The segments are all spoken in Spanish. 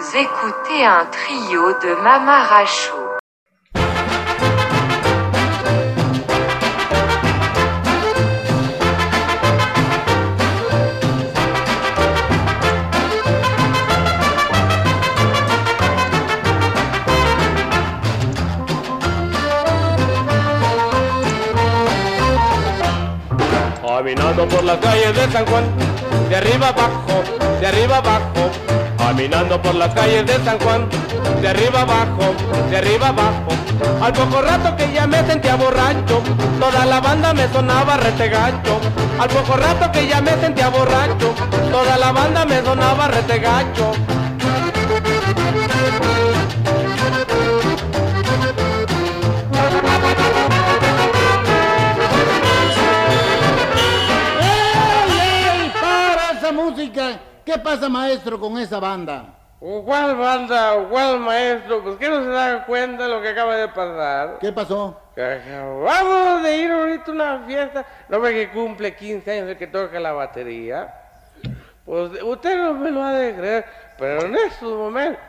Vous écoutez un trio de Mamaracho. Caminando por las calles de San Juan, de arriba abajo, de arriba abajo. Caminando por las calles de San Juan, de arriba abajo, de arriba abajo. Al poco rato que ya me sentía borracho, toda la banda me sonaba retegacho. Al poco rato que ya me sentía borracho, toda la banda me sonaba retegacho. ¡Ey, ey! ¡Para esa música! ¿Qué pasa, maestro, con esa banda? ¿Cuál banda? ¿Cuál maestro? Pues que no se da cuenta de lo que acaba de pasar. ¿Qué pasó? Que Acabamos de ir ahorita a una fiesta. No ve que cumple 15 años el que toca la batería. Pues usted no me lo ha de creer, pero en estos momentos.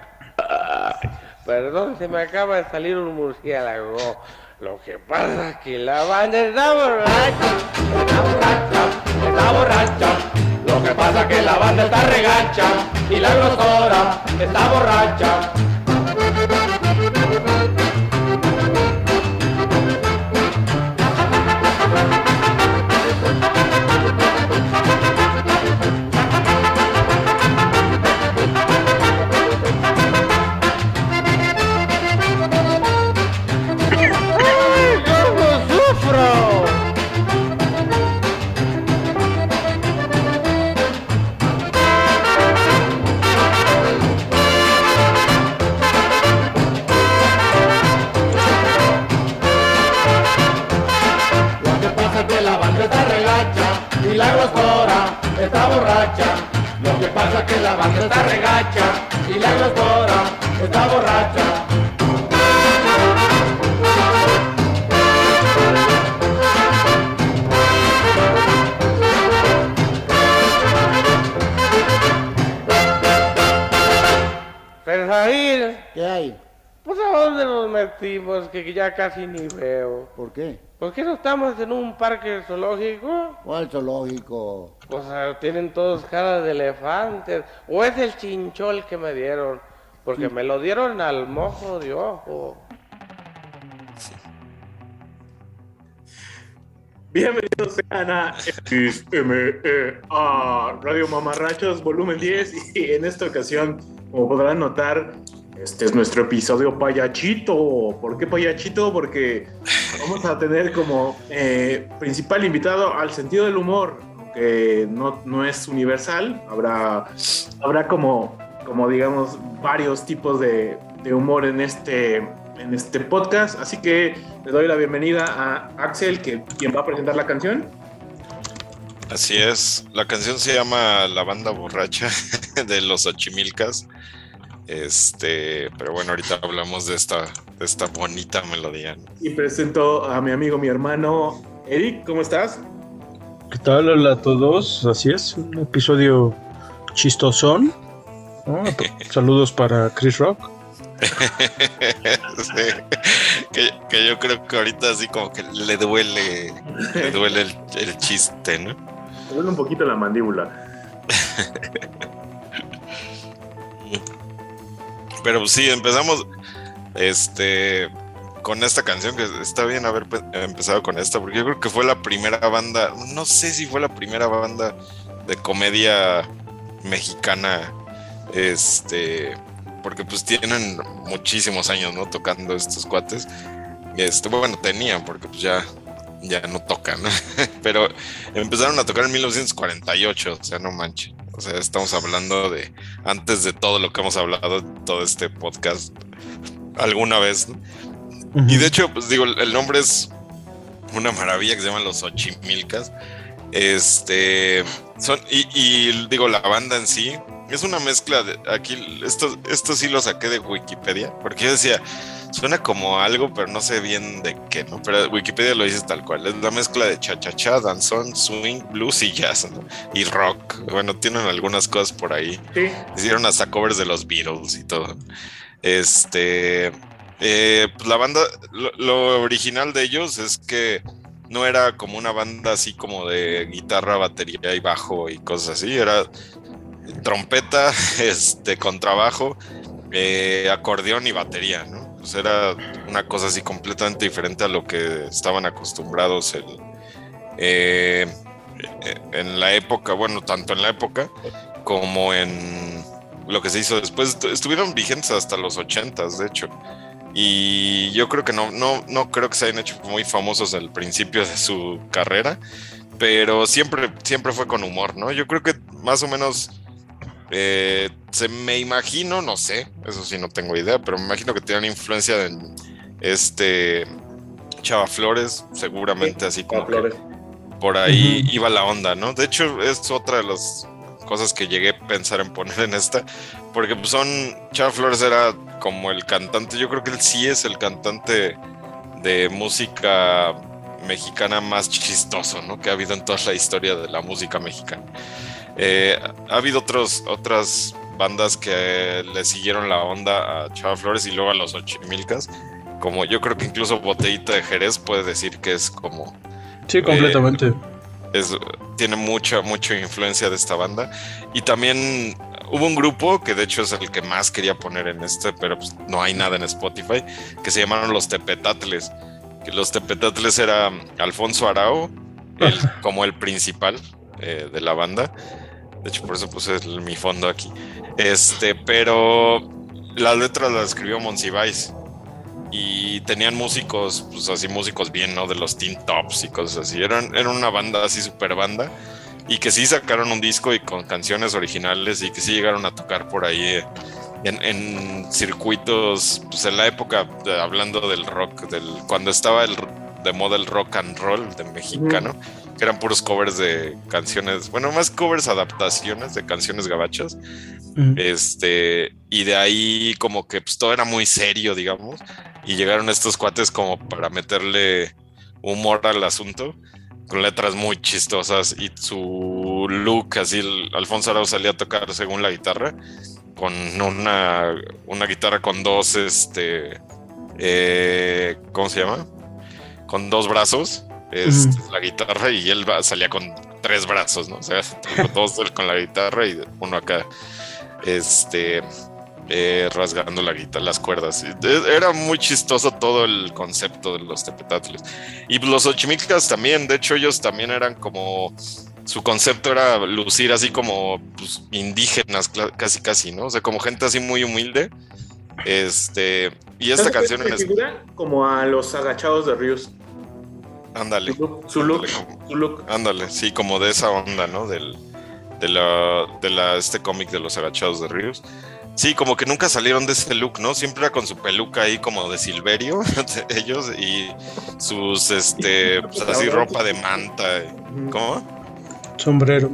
Perdón, se me acaba de salir un murciélago. Lo que pasa es que la banda está borracha. Está borracha, está borracha. Lo que pasa es que la banda está regacha. Y la grosora está borracha. La grosora está borracha. Lo que pasa es que la banda está regacha y la grosora está borracha. ¿Qué hay? pues a dónde nos metimos que ya casi ni veo. ¿Por qué? ¿Por qué no estamos en un parque zoológico? ¿Cuál zoológico? Pues ah, tienen todos cara de elefantes. ¿O es el chinchol que me dieron? Porque me lo dieron al mojo de ojo. Bienvenidos sean a XME, a Radio Mamarrachos volumen 10 y en esta ocasión, como podrán notar, este es nuestro episodio payachito. ¿Por qué payachito? Porque vamos a tener como eh, principal invitado al sentido del humor, que no, no es universal, habrá, habrá como, como digamos varios tipos de, de humor en este, en este podcast, así que le doy la bienvenida a Axel, que, quien va a presentar la canción. Así es, la canción se llama La banda borracha de los Ochimilcas. Este, pero bueno, ahorita hablamos de esta, de esta bonita melodía. Y presento a mi amigo, mi hermano Eric, ¿cómo estás? ¿Qué tal? Hola a todos. Así es, un episodio chistosón. ¿no? Saludos para Chris Rock. Sí, que, que yo creo que ahorita así como que le duele, le duele el, el chiste, ¿no? Me duele un poquito la mandíbula. Pero sí, empezamos este con esta canción que está bien haber pe- empezado con esta porque yo creo que fue la primera banda, no sé si fue la primera banda de comedia mexicana este porque pues tienen muchísimos años, ¿no? tocando estos cuates. Este, bueno, tenían porque pues ya ya no tocan, pero empezaron a tocar en 1948, o sea, no manches. O sea, estamos hablando de antes de todo lo que hemos hablado en todo este podcast alguna vez. ¿no? Y de hecho, pues digo, el nombre es una maravilla que se llaman los Ochimilcas. Este son, y, y digo, la banda en sí, es una mezcla de aquí, esto, esto sí lo saqué de Wikipedia, porque yo decía, suena como algo, pero no sé bien de qué, ¿no? Pero Wikipedia lo dice tal cual, es la mezcla de cha-cha-cha, danzón, swing, blues y jazz, ¿no? Y rock, bueno, tienen algunas cosas por ahí. Sí. Hicieron hasta covers de los Beatles y todo. Este, eh, pues la banda, lo, lo original de ellos es que no era como una banda así como de guitarra, batería y bajo y cosas así, era trompeta, este, contrabajo, eh, acordeón y batería, ¿no? Pues era una cosa así completamente diferente a lo que estaban acostumbrados el, eh, en la época, bueno, tanto en la época como en lo que se hizo después. Estuvieron vigentes hasta los ochentas, de hecho. Y yo creo que no, no, no creo que se hayan hecho muy famosos al principio de su carrera, pero siempre, siempre fue con humor, ¿no? Yo creo que más o menos eh, se me imagino, no sé, eso sí no tengo idea, pero me imagino que tenían influencia de este Chava Flores, seguramente así como Flores. por ahí iba la onda, ¿no? De hecho, es otra de las cosas que llegué a pensar en poner en esta, porque pues, son, Chava Flores era como el cantante, yo creo que él sí es el cantante de música mexicana más chistoso, ¿no? Que ha habido en toda la historia de la música mexicana. Eh, ha habido otros, otras bandas que le siguieron la onda a Chava Flores y luego a los Ochimilcas, como yo creo que incluso Botellita de Jerez puede decir que es como Sí, completamente. es, tiene mucha, mucha influencia de esta banda. Y también hubo un grupo que de hecho es el que más quería poner en este, pero pues, no hay nada en Spotify, que se llamaron los Tepetatles. Que los Tepetatles era Alfonso Arao, el- como el principal eh, de la banda. De hecho, por eso puse el- mi fondo aquí. Este, pero las letras las escribió Monsiváis. Y tenían músicos, pues así músicos bien, ¿no? De los Teen Tops y cosas así. Eran, eran una banda así, super banda. Y que sí sacaron un disco y con canciones originales y que sí llegaron a tocar por ahí eh, en, en circuitos, pues en la época, de- hablando del rock, del, cuando estaba el, de moda el rock and roll de mexicano, que eran puros covers de canciones, bueno, más covers, adaptaciones de canciones gabachas. Este, y de ahí como que pues, todo era muy serio, digamos, y llegaron estos cuates como para meterle humor al asunto, con letras muy chistosas y su look, así, el- Alfonso Arau salía a tocar según la guitarra, con una, una guitarra con dos, este, eh, ¿cómo se llama? Con dos brazos, es la guitarra, y él va- salía con tres brazos, ¿no? O sea, dos con la guitarra y uno acá este eh, rasgando la guitarra, las cuerdas. Era muy chistoso todo el concepto de los tepetatles. Y los ochimilcas también, de hecho ellos también eran como su concepto era lucir así como pues, indígenas, casi casi, ¿no? O sea, como gente así muy humilde. Este, y esta ¿Sabes canción en figura? Como a los agachados de Ríos. Ándale. Su look, su look, Ándale, como- su look. Ándale, sí, como de esa onda, ¿no? Del, de la, de la, este cómic de los agachados de Ríos. Sí, como que nunca salieron de ese look, ¿no? Siempre era con su peluca ahí como de Silverio, de ellos, y sus, este, pues así ropa de manta, ¿cómo? Sombrero.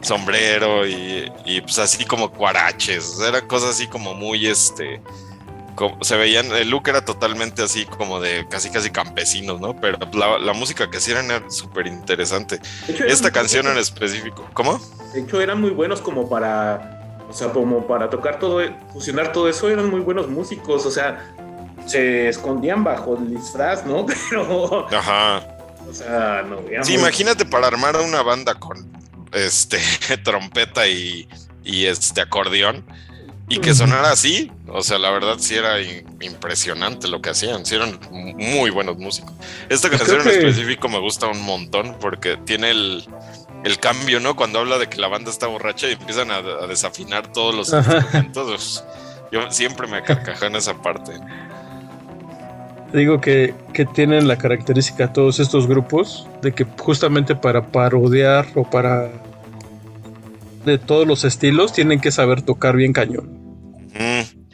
Sombrero y, y pues así como cuaraches, o sea, eran cosas así como muy, este, como- se veían, el look era totalmente así como de casi casi campesinos, ¿no? Pero la, la música que hacían era súper interesante. Esta canción en específico, ¿cómo? De hecho, eran muy buenos como para. O sea, como para tocar todo, fusionar todo eso, eran muy buenos músicos. O sea, se escondían bajo el disfraz, ¿no? Pero. Ajá. O sea, no. eran Sí, imagínate para armar una banda con este trompeta y, y este acordeón y que sonara así, o sea, la verdad sí era impresionante lo que hacían, sí eran muy buenos músicos. Esta Pues canción en específico me gusta un montón porque tiene el, el cambio, ¿no? Cuando habla de que la banda está borracha y empiezan a, a desafinar todos los Ajá. instrumentos. pues, Yo siempre me carcajé en esa parte. Digo que, que tienen la característica todos estos grupos de que justamente para parodiar o para de todos los estilos tienen que saber tocar bien cañón. Mm.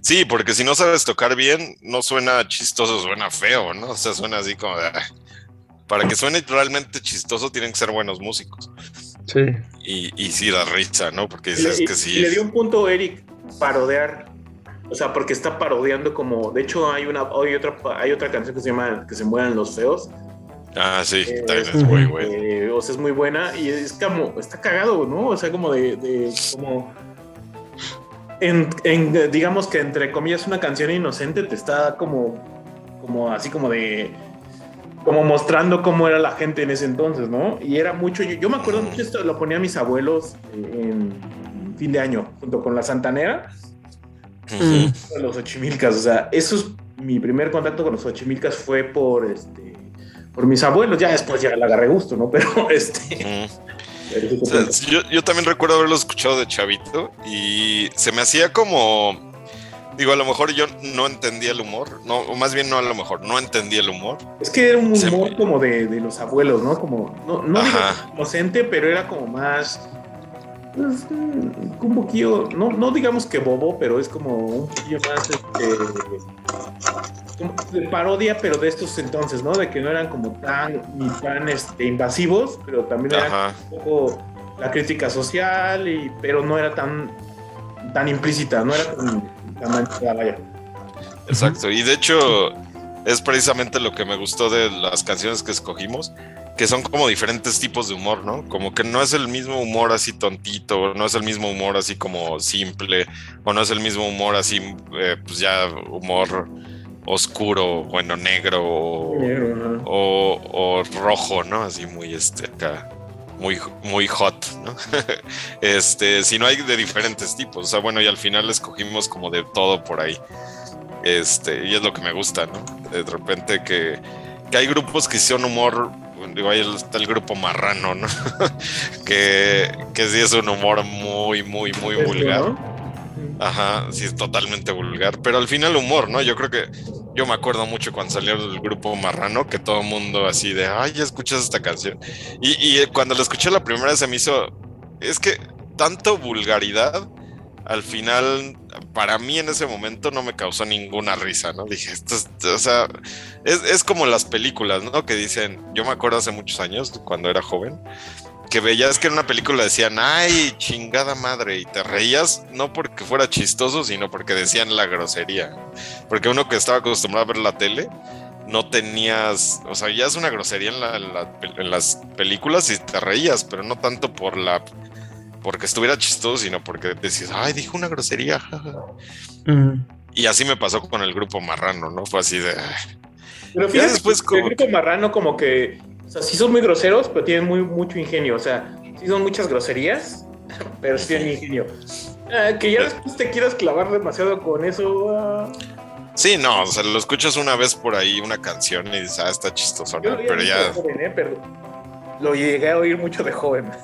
Sí, porque si no sabes tocar bien, no suena chistoso, suena feo, ¿no? O sea, suena así como de... "Ah". Para que suene realmente chistoso tienen que ser buenos músicos. Sí. Y, y sí da risa, ¿no? Porque dices le, que sí. le dio un punto Eric parodiar. O sea, porque está parodiando como. De hecho, hay una hay otra, hay otra canción que se llama Que se mueran los feos. Ah, sí, Eh, también es muy bueno. Eh, o sea, es muy buena y es como. Está cagado, ¿no? O sea, como de. de- como. En, en, digamos que entre comillas una canción inocente te está como. Como así como de. Como mostrando cómo era la gente en ese entonces, ¿no? Y era mucho. Yo, yo me acuerdo mucho esto, lo ponía a mis abuelos en fin de año, junto con la Santanera. Los Xochimilcas, o sea, eso es mi primer contacto con los Xochimilcas fue por este por mis abuelos, ya después ya le agarré gusto, ¿no? Pero este O sea, yo, yo también recuerdo haberlo escuchado de chavito y se me hacía como. Digo, a lo mejor yo no entendía el humor, no, o más bien no a lo mejor, no entendía el humor. es que era un humor me- como de, de los abuelos, ¿no? Como, no, no digo inocente, pero era como más pues, un poquillo, no, no digamos que bobo, pero es como un poquillo más este, de parodia, pero de estos entonces, ¿no? De que no eran como tan ni tan este, invasivos, pero también Ajá. un poco la crítica social, y, pero no era tan, tan implícita, no era tan, tan manchada, vaya. Exacto. Y de hecho, es precisamente lo que me gustó de las canciones que escogimos, que son como diferentes tipos de humor, ¿no? Como que no es el mismo humor así tontito, no es el mismo humor así como simple, o no es el mismo humor así, eh, pues ya humor oscuro, bueno, negro, o, o, o rojo, ¿no? Así muy este acá, muy, muy hot, ¿no? este, si no hay de diferentes tipos, o sea, bueno, y al final escogimos como de todo por ahí. Este, y es lo que me gusta, ¿no? De repente que, que hay grupos que son humor, digo, ahí está el grupo marrano, ¿no? que, que sí es un humor muy, muy, muy Esto, vulgar. Ajá, sí, es totalmente vulgar. Pero al final humor, ¿no? Yo creo que yo me acuerdo mucho cuando salió el grupo Marrano, que todo el mundo así de, ay, ya escuchas esta canción. Y, y cuando la escuché la primera vez se me hizo, es que tanto vulgaridad, al final, para mí en ese momento no me causó ninguna risa, ¿no? Dije, esto es, o sea, es, es como las películas, ¿no? Que dicen, yo me acuerdo hace muchos años, cuando era joven, que veías que en una película decían, ay, chingada madre, y te reías no porque fuera chistoso, sino porque decían la grosería. Porque uno que estaba acostumbrado a ver la tele, no tenías, o sea, ya es una grosería en, en las películas y te reías, pero no tanto por la, porque estuviera chistoso, sino porque decías, ay, dijo una grosería. jaja". Mm. Y así me pasó con el grupo Marrano, ¿no? Fue así de. Pero fíjate, después el como grupo marrano como que, o sea, sí son muy groseros, pero tienen muy, mucho ingenio, o sea, sí son muchas groserías, pero sí tienen ingenio. Ah, que ya después te quieras clavar demasiado con eso, ah, Sí, no, o sea, lo escuchas una vez por ahí, una canción y dices, ah, está chistoso, ¿no? Pero ya... de joven, ¿eh? Pero lo llegué a oír mucho de joven.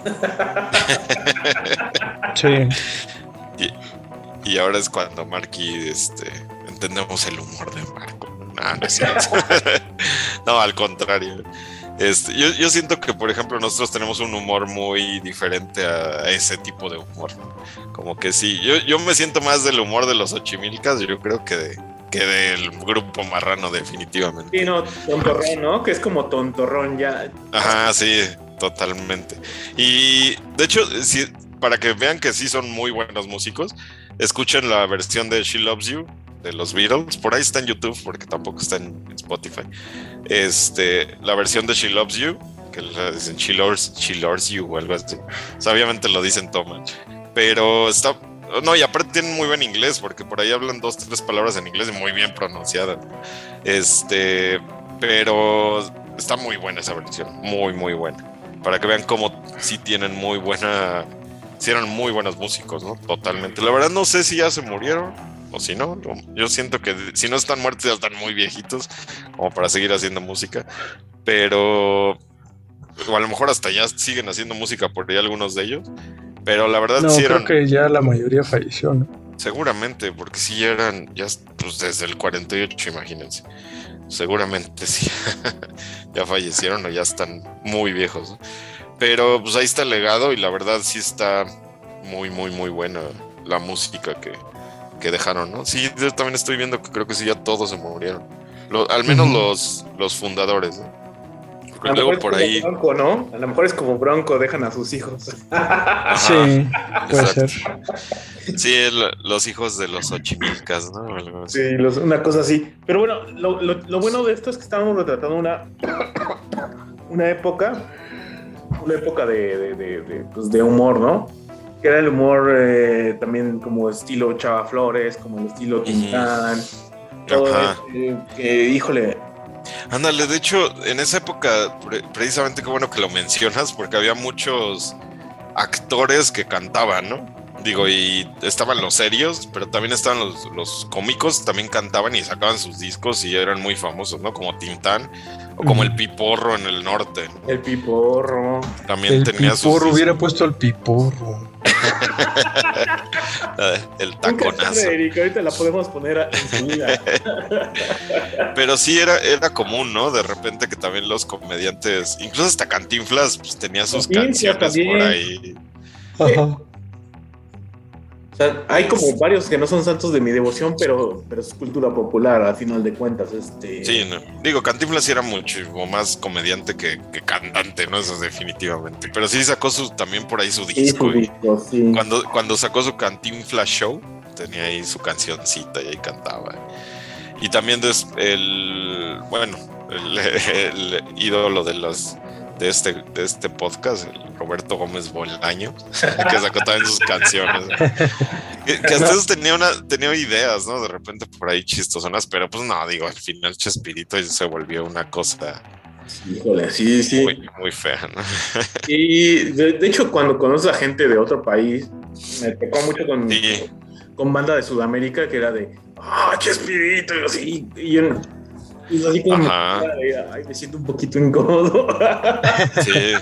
Sí. Y ahora es cuando Marky, este, entendemos el humor de Marco. No, no es cierto. no, al contrario. Este, yo, yo siento que, por ejemplo, nosotros tenemos un humor muy diferente a, a ese tipo de humor. Como que sí, yo, yo me siento más del humor de los Ochimilcas, yo creo que, de, que del grupo marrano, definitivamente. Sí, no, tontorrón, ¿no? Que es como tontorrón ya. Ajá, sí, totalmente. Y de hecho, sí, para que vean que sí son muy buenos músicos, escuchen la versión de She Loves You de los Beatles. Por ahí está en YouTube, porque tampoco está en Spotify. Este, la versión de She Loves You, que le dicen She Loves, She Loves You o algo así. O sea, obviamente lo dicen Toma. Pero está. No, y aparte tienen muy buen inglés, porque por ahí hablan dos, tres palabras en inglés y muy bien pronunciadas. Este, pero está muy buena esa versión, muy, muy buena. Para que vean cómo sí tienen muy buena, sí eran muy buenos músicos, ¿no? Totalmente. La verdad no sé si ya se murieron o si no. Yo siento que si no están muertos ya están muy viejitos como para seguir haciendo música. Pero o a lo mejor hasta ya siguen haciendo música por ahí algunos de ellos. Pero la verdad No, sí creo eran, que ya la mayoría falleció, ¿no? seguramente, porque sí eran, ya pues desde el 48, imagínense. Seguramente sí. ya fallecieron o ya están muy viejos. ¿no? Pero pues ahí está el legado y la verdad sí está muy, muy, muy buena la música que, que dejaron, ¿no? Sí, yo también estoy viendo que creo que sí ya todos se murieron. Lo- al menos los, los fundadores, ¿no? A lo luego mejor es por como ahí. Bronco, ¿no? A lo mejor es como Bronco, dejan a sus hijos. Ajá, Sí, puede exacto. ser. Sí, el- los hijos de los ochimilcas, ¿no? Algo así. Sí, los- una cosa así. Pero bueno, lo, lo- lo bueno de esto es que estamos retratando una, una época, una época de, de, de- de, pues, de humor, ¿no? Que era el humor eh, también como estilo Chava Flores, como el estilo Tintán. Todo este, que, híjole, Ándale, de hecho, en esa época, pre- precisamente qué bueno que lo mencionas, porque había muchos actores que cantaban, ¿no? Digo, y estaban los serios, pero también estaban los, los cómicos, también cantaban y sacaban sus discos y eran muy famosos, ¿no? Como Tintán o como el Piporro en el norte. el piporro. También El tenía sus piporro, discos. hubiera puesto el piporro. El Nunca taconazo. Erika, ahorita la podemos poner a- en su vida. Pero sí era, era común, ¿no? De repente que también los comediantes, incluso hasta Cantinflas, pues tenía sus Cantinflas canciones también. por ahí. Ajá. O sea, hay como varios que no son santos de mi devoción, pero, pero es cultura popular, a final de cuentas. Este, Sí, no. Digo, Cantinflas sí era muchísimo más comediante que, que cantante, ¿no? Eso definitivamente. Pero sí sacó su, también por ahí su sí, disco. su y disco, sí. cuando, cuando sacó su Cantinflas Show, tenía ahí su cancioncita y ahí cantaba. Y también des- el, bueno, el, el ídolo de los de este, de este podcast, el Roberto Gómez Bolaño, que sacó también sus canciones. Que, que hasta eso tenía una, tenía ideas, ¿no? De repente por ahí chistosonas, pero pues no, digo, al final Chespirito se volvió una cosa Híjole, sí, sí. muy, muy fea, ¿no? Y de, de hecho, cuando conoces a gente de otro país, me tocó mucho con, Sí. con banda de Sudamérica que era de, ah, Chespirito, y así, y, yo- y así como, ay, me siento un poquito incómodo. Sí.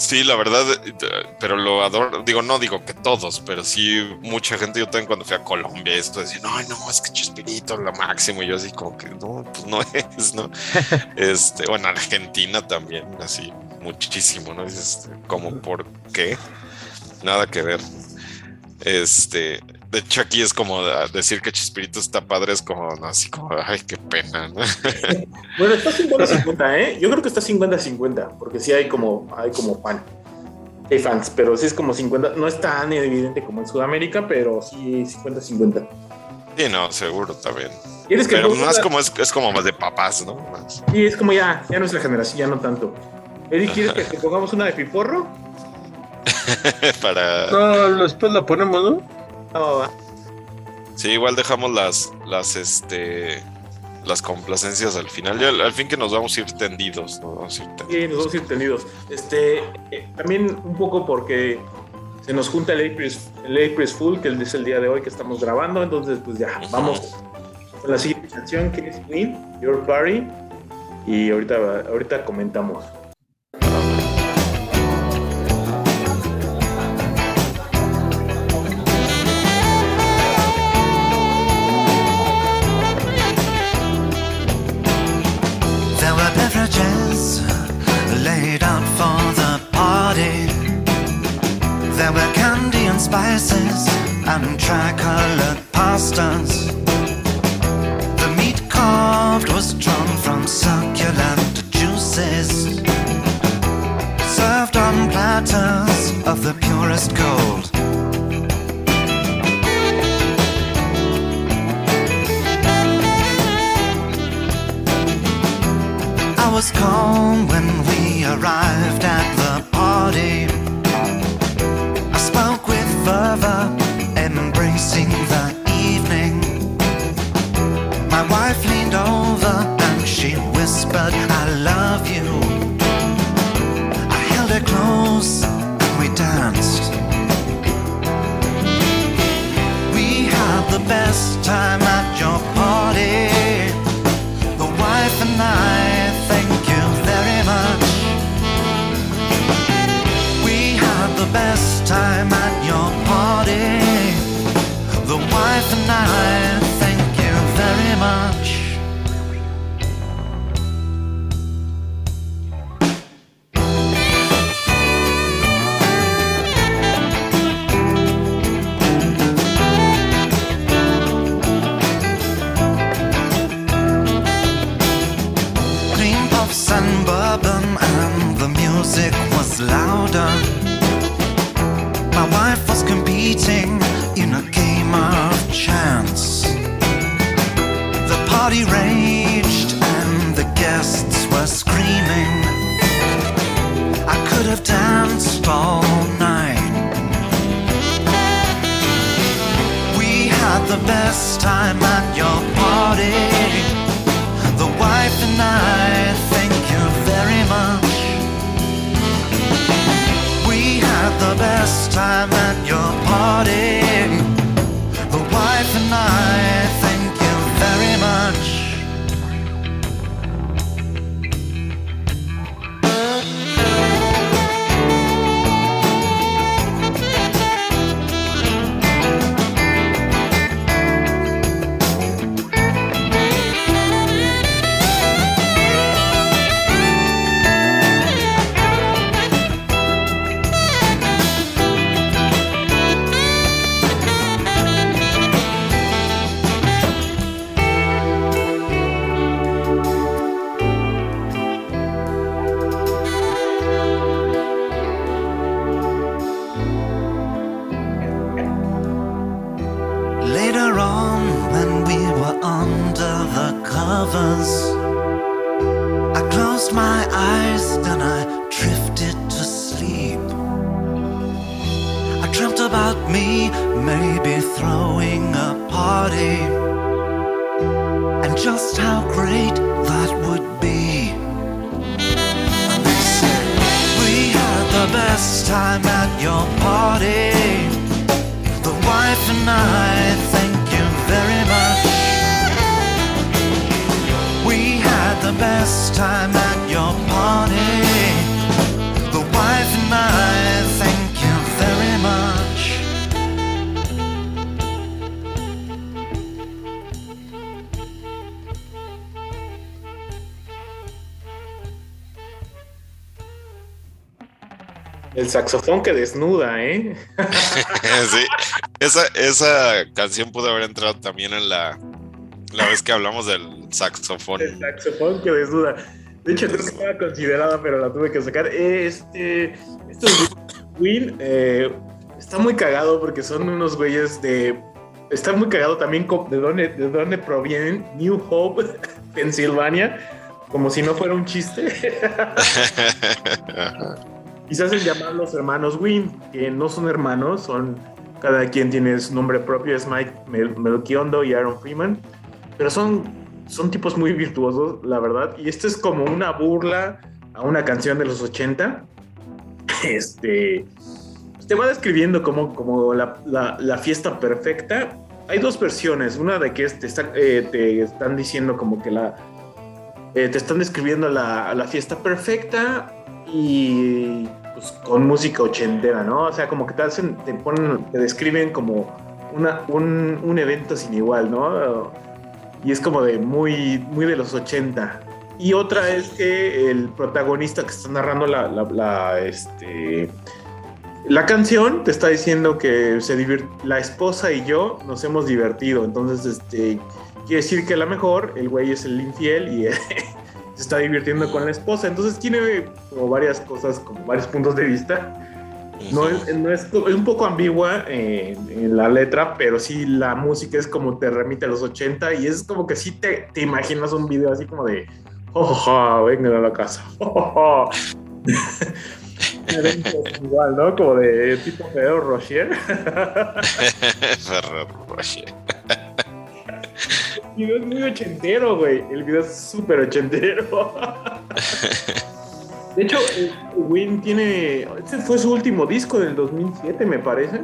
Sí, la verdad, eh, pero lo adoro. Digo, no digo que todos, pero sí mucha gente. Yo también cuando fui a Colombia, esto decía, no, no, es que Chespirito lo máximo. Y yo así como que no, pues no es, ¿no? Este, bueno, Argentina también, así muchísimo, ¿no? Dices, este, como por qué? Nada que ver. Este, de hecho, aquí es como decir que Chespirito está padre, es como no, así como, ay, qué pena, ¿no? bueno, está 50-50, ¿eh? Yo creo que está 50-50, porque sí hay como, hay como fan. Hay fans, pero sí es como 50, no es tan evidente como en Sudamérica, pero sí 50-50. Sí, no, seguro también. ¿Quieres que Pero más como es, es como más de papás, ¿no? Más. Sí, es como ya, ya nuestra generación, ya no tanto. Eric, ¿quieres que te pongamos una de piporro? Para. No, después la ponemos, ¿no? Sí, igual dejamos las, las, este, las complacencias al final. Ya al, fin que nos vamos a ir tendidos, ¿no? Vamos a ir tendidos. Sí, nos vamos a ir tendidos. Este, eh, también un poco porque se nos junta el April, el April Fool, que es el día de hoy que estamos grabando, entonces pues ya, vamos con la siguiente canción que es Queen, Your Party, y ahorita, ahorita comentamos. Spices and tricolored pastas. The meat carved was drawn from succulent juices. Served on platters of the purest gold. I was calm when we arrived at the party. Fervor, embracing the evening. My wife leaned over and she whispered, I love you. I held her close and we danced. We had the best time party raged and the guests were screaming. I could have danced all night. We had the best time at your party. The wife and I thank you very much. We had the best time at your party. Best time at your party. The wife and I thank you very much. We had the best time at your party. El saxofón que desnuda, ¿eh? sí, esa, esa canción pudo haber entrado también en la, la vez que hablamos del saxofón. El saxofón que desnuda. De hecho, no estaba considerada, pero la tuve que sacar. Este. Estos Queen eh, está muy cagado porque son unos güeyes de. Está muy cagado también de dónde, de dónde provienen. New Hope, Pensilvania. Como si no fuera un chiste. y se hacen llamar los hermanos Wynn, que no son hermanos, son. Cada quien tiene su nombre propio, es Mike Mel- Melchiondo y Aaron Freeman. Pero son, son tipos muy virtuosos, la verdad. Y esto es como una burla a una canción de los 80. Este. Te va describiendo como, como la, la- la fiesta perfecta. Hay dos versiones. Una de que te, está- eh, te están diciendo como que la. eh, te están describiendo la, la fiesta perfecta y pues, con música ochentera, ¿no? O sea, como que te hacen, te ponen, te describen como una, un, un evento sin igual, ¿no? Y es como de muy, muy de los 80. Y otra es que el protagonista que está narrando la, la, la, este, la canción te está diciendo que se la esposa y yo nos hemos divertido. Entonces, este, quiere decir que a lo mejor el güey es el infiel y se está divirtiendo con la esposa. Entonces tiene como varias cosas, como varios puntos de vista. No es, no es, es un poco ambigua en, en la letra, pero sí la música es como te remite a los 80 y es como que sí te, te imaginas un video así como de, oh, oh, oh, vengan a la casa. Oh, oh, oh". Igual, ¿no? Como de tipo Ferrero Rocher. Ferrero Rocher. El video es muy ochentero, güey. El video es súper ochentero. De hecho, eh, Win tiene. Este fue su último disco del 2007, me parece.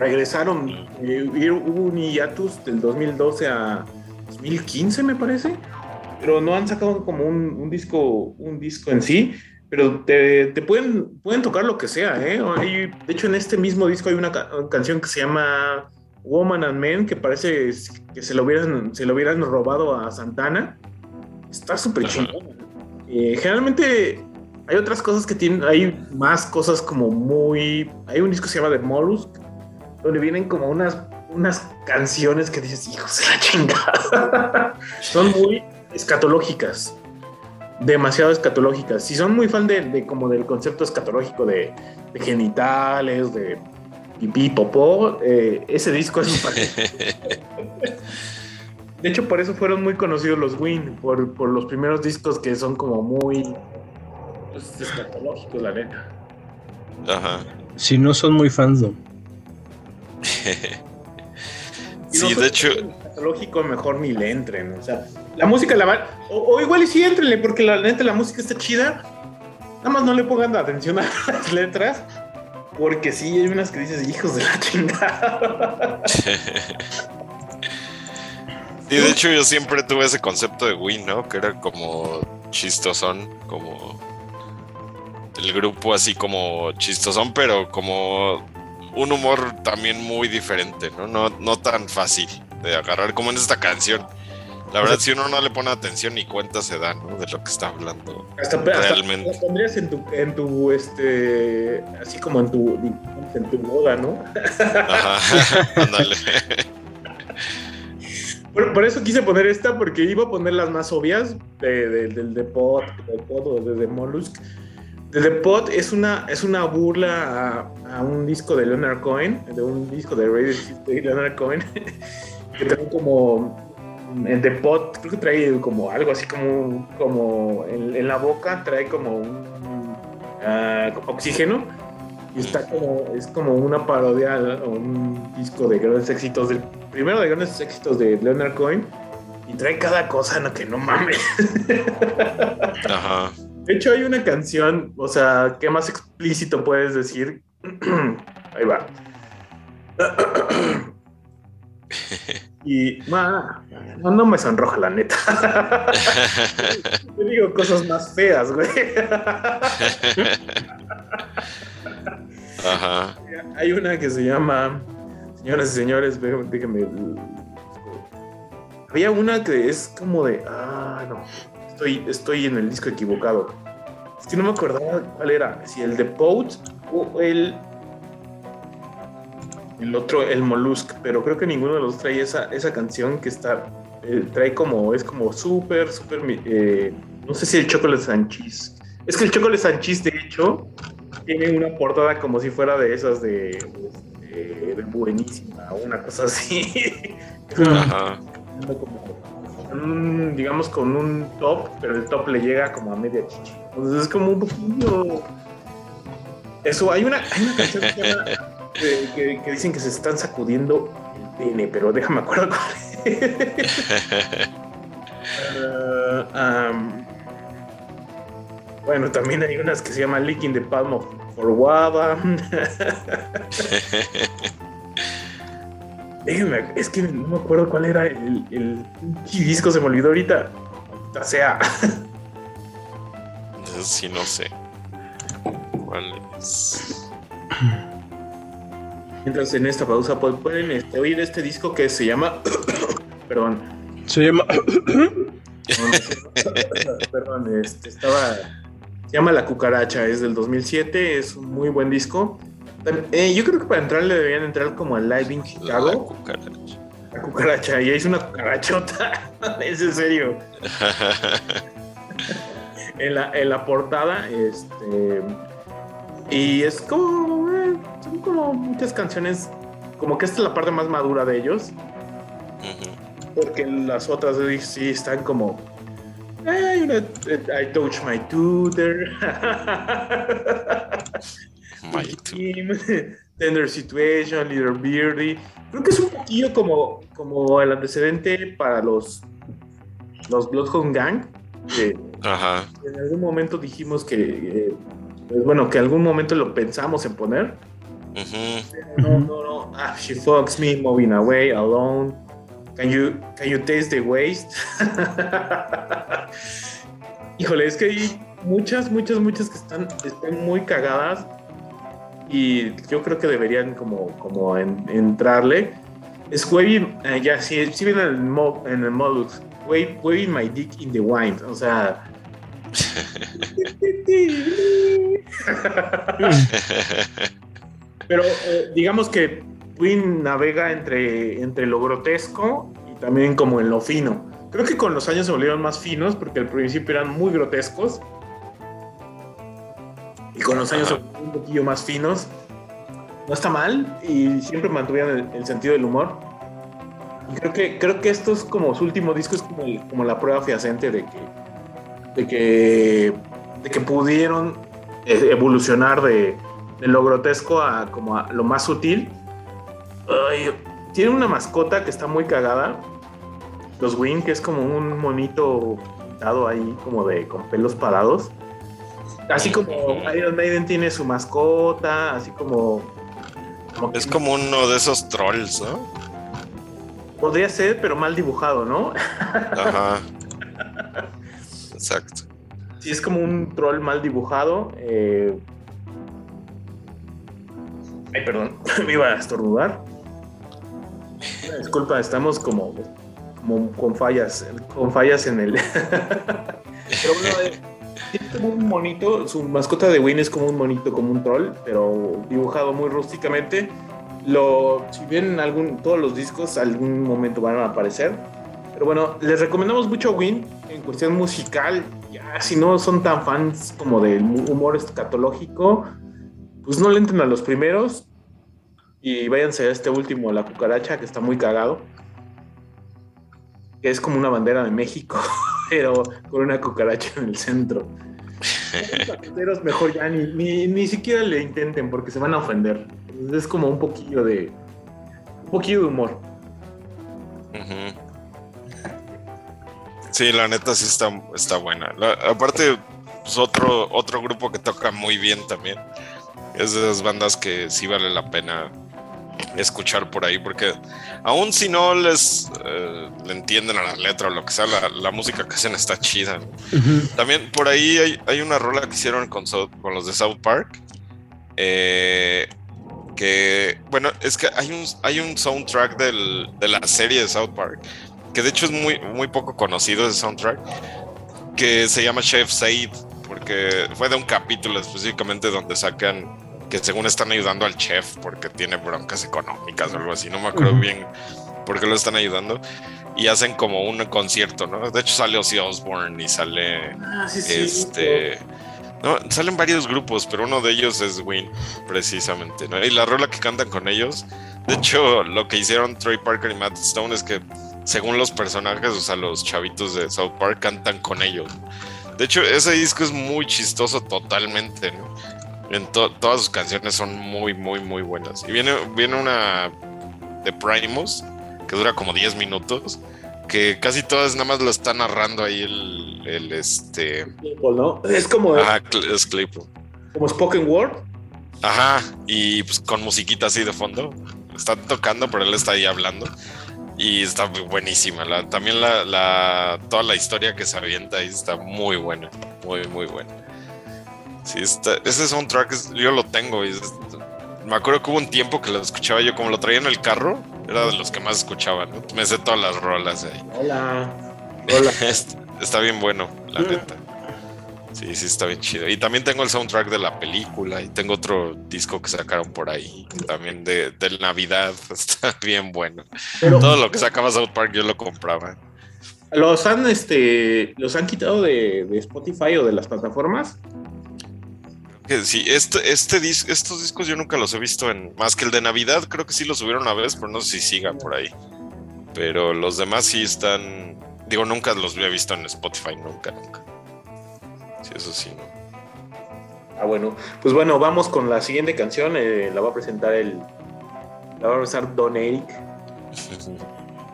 Regresaron. eh, hubo un hiatus del 2012 a 2015, me parece. Pero no han sacado como un, un disco un disco en sí. Pero te, te pueden, pueden tocar lo que sea, ¿eh? De hecho, en este mismo disco hay una ca- canción que se llama Woman and Men, que parece que se lo hubieran, se lo hubieran robado a Santana. Está súper chingón. Eh, generalmente hay otras cosas que tienen, hay más cosas como muy... Hay un disco que se llama The Mollusk, donde vienen como unas, unas canciones que dices, hijos de la chingada. son muy escatológicas. Demasiado escatológicas. Si son muy fan de, de como del concepto escatológico de, de genitales, de pipí, popó, eh, ese disco es un De hecho, por eso fueron muy conocidos los Win, por, por los primeros discos que son como muy pues, escatológicos, la neta. Ajá. Si no son muy fans, no. Sí, de hecho, son escatológico, mejor ni le entren. O sea, la música la van. O, o igual y sí entrenle, porque la neta la música está chida. Nada más no le pongan atención a las letras. Porque sí, hay unas que dices, hijos de la chingada. Sí, de hecho yo siempre tuve ese concepto de Win, ¿no? Que era como chistosón, como el grupo así como chistosón, pero como un humor también muy diferente, ¿no? No, no tan fácil de agarrar como en esta canción. La verdad, si uno no le pone atención ni cuenta se da, ¿no? De lo que está hablando. Hasta, hasta Realmente. las pondrías en tu, en tu, este, así como en tu, en tu boda, ¿no? Ajá, ándale. Por, por eso quise poner esta, porque iba a poner las más obvias de- de- del The Pod, del Pod o de The Mollusk. The, The Pod es una, es una burla a, a un disco de Leonard Cohen, de un disco de Radio de Leonard Cohen, que trae como. En The Pod, creo que trae como algo así como. como en, en la boca, trae como un. ah, oxígeno. Y está como, es como una parodia a un disco de grandes éxitos del primero de grandes éxitos de Leonard Cohen y trae cada cosa no, que no mames. Ajá. De hecho, hay una canción, o sea, ¿qué más explícito puedes decir? Ahí va. y ma, no, no me sonroja la neta. Te digo cosas más feas, güey. Ajá. Hay una que se llama, señoras y señores, déjenme, déjenme- Había una que es como de, ah, no, estoy, estoy en el disco equivocado. Es que no me acordaba cuál era, si el de Pout o el, el otro, el Mollusk, pero creo que ninguno de los dos trae esa, esa canción que está, eh, trae como, es como súper, súper, eh, no sé si el Chocolate Sanchis. Es que el Chocolate Sanchis, de hecho, tiene una portada como si fuera de esas de, de, de buenísima, una cosa así. Ajá. un, digamos con un top, pero el top le llega como a media chichi. Entonces es como un poquillo. Eso, hay una, hay una canción que, se llama, que, que- que dicen que se están sacudiendo el pene, pero déjame acuerdo cuál es. Ah, um, bueno, también hay unas que se llaman Licking the Palm of for Waba. Déjenme, es que no me acuerdo cuál era el, el disco, se me olvidó ahorita. O sea, sí, no sé. ¿Cuál es? mientras en esta pausa pues, pueden este, oír este disco que se llama. Perdón, Se llama. perdón, este, estaba. Se llama La Cucaracha, es del 2007, es un muy buen disco. Eh, yo creo que para entrar le deberían entrar como al Live in La Chicago. cucaracha. La cucaracha, y es una cucarachota. es en serio. en, la, en la portada, este. Y es como. eh, son como muchas canciones. Como que esta es la parte más madura de ellos. Porque las otras sí están como. eh, una, eh, I touch my tutor. My. Team, Tender Situation, Little Beardy. Creo que es un poquillo como, como el antecedente para los, los Bloodhound Gang. que Ajá. en algún momento dijimos que, eh, pues bueno, que algún momento lo pensamos en poner. Ujú. No, no, no. Ah, she fucks me, moving away, alone. Can you, can you taste the waste? Híjole, es que hay muchas, muchas, muchas que están, están muy cagadas y yo creo que deberían como, como en- entrarle. Es waving, eh, ya, sí, sí viene en el, mo- en el modus. Wave- Waving my dick in the wine. O sea. Pero eh, digamos que Queen navega entre, entre lo grotesco y también como en lo fino. Creo que con los años se volvieron más finos porque al principio eran muy grotescos. Y con los años se volvieron un poquillo más finos. No está mal y siempre mantuvieron el, el sentido del humor. Y creo que, creo que esto es como su último disco, es como, el- como la prueba fehaciente de que, de que, de que pudieron eh, evolucionar de, de lo grotesco a como a lo más sutil. Ay, tiene una mascota que está muy cagada. Los Wing, que es como un monito pintado ahí, como de con pelos parados. Así como Iron Maiden tiene su mascota, así como. como que- Es como uno de esos trolls, ¿no? Podría ser, pero mal dibujado, ¿no? Ajá. Exacto. Sí, es como un troll mal dibujado. eh. Ay, perdón, me iba a estornudar. Disculpa, estamos como, como con fallas, con fallas en el. pero bueno, eh, tiene como un monito, su mascota de Win es como un monito, como un troll, pero dibujado muy rústicamente. Lo, si bien algún, todos los discos algún momento van a aparecer, pero bueno, les recomendamos mucho Win en cuestión musical. Ya, si no son tan fans como del humor escatológico, pues no le entren a los primeros y váyanse a este último, La Cucaracha, que está muy cagado. Que es como una bandera de México, pero con una cucaracha en el centro. Los mejor ya ni, ni, ni siquiera le intenten porque se van a ofender. Es como un poquillo de. Un poquillo de humor. Ujú. Sí, la neta sí está, está buena. La- aparte, pues otro, otro grupo que toca muy bien también. Es de esas bandas que sí vale la pena escuchar por ahí, porque aún si no les eh, le entienden a la letra o lo que sea, la, la música que hacen está chida. También por ahí hay, hay una rola que hicieron con, South- con los de South Park. eh, que, bueno, es que hay un, hay un soundtrack del- de la serie de South Park, que de hecho es muy, muy poco conocido ese soundtrack, que se llama Chef Said, porque fue de un capítulo específicamente donde sacan que según están ayudando al chef porque tiene broncas económicas o algo así, no me acuerdo bien por qué lo están ayudando. Y hacen como un concierto, ¿no? De hecho sale Ozzy Osbourne y sale Ah, sí, este. No, salen varios grupos, pero uno de ellos es Win, precisamente. ¿no? Y la rola que cantan con ellos. De hecho, lo que hicieron Troy Parker y Matt Stone es que, según los personajes, o sea, los chavitos de South Park cantan con ellos. De hecho, ese disco es muy chistoso totalmente, ¿no? En to- todas sus canciones son muy, muy, muy buenas. Y viene, viene una de Primus, que dura como 10 minutos, que casi todas nada más lo está narrando ahí el, el este... Claypool, ¿no? Es como, Ajá, es Claypool. como spoken word. Ajá, y pues con musiquita así de fondo. Está tocando, pero él está ahí hablando. Y está buenísima. La- también la, la- toda la historia que se avienta ahí está muy buena. Muy, muy buena. Sí, está, ese soundtrack es- yo lo tengo. y es- me acuerdo que hubo un tiempo que lo escuchaba yo, como lo traía en el carro, era de los que más escuchaba. ¿no? Me sé todas las rolas ahí. Hola. Hola. Está, está bien bueno, la neta. Sí, sí, está bien chido. Y también tengo el soundtrack de la película y tengo otro disco que sacaron por ahí, también de, de Navidad. Está bien bueno. Pero- Todo lo que sacaba South Park yo lo compraba. ¿Los han, este, los han quitado de, de Spotify o de las plataformas? Que sí, este, este dis- estos discos yo nunca los he visto en. Más que el de Navidad, creo que sí lo subieron una vez, pero no sé si siga por ahí. Pero los demás sí están. Digo, nunca los había visto en Spotify, nunca, nunca. Sí, eso sí, no. Ah, bueno. Pues bueno, vamos con la siguiente canción. eh, la va a presentar el. La va a presentar Don Eric.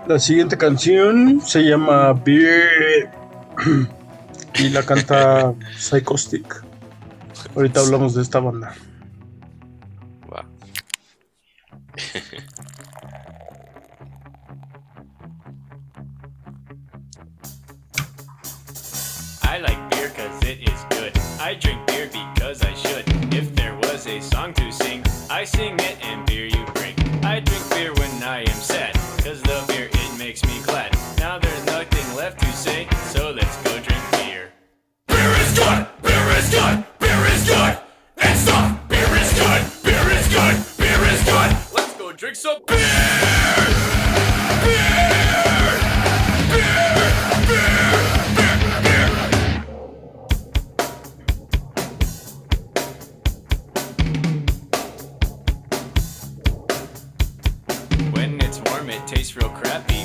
La siguiente canción se llama Beer y la canta Psychostick. Ahorita hablamos de esta banda. I like I drink beer because I should. If there was a song to sing, I sing it and beer you bring. I drink beer when I am sad, cause the beer it makes me glad. Now there's nothing left to say, so let's go drink beer. Beer is good! Beer is good! Beer is good! And stop! Beer is good! Beer is good! Beer is good! Let's go drink some beer!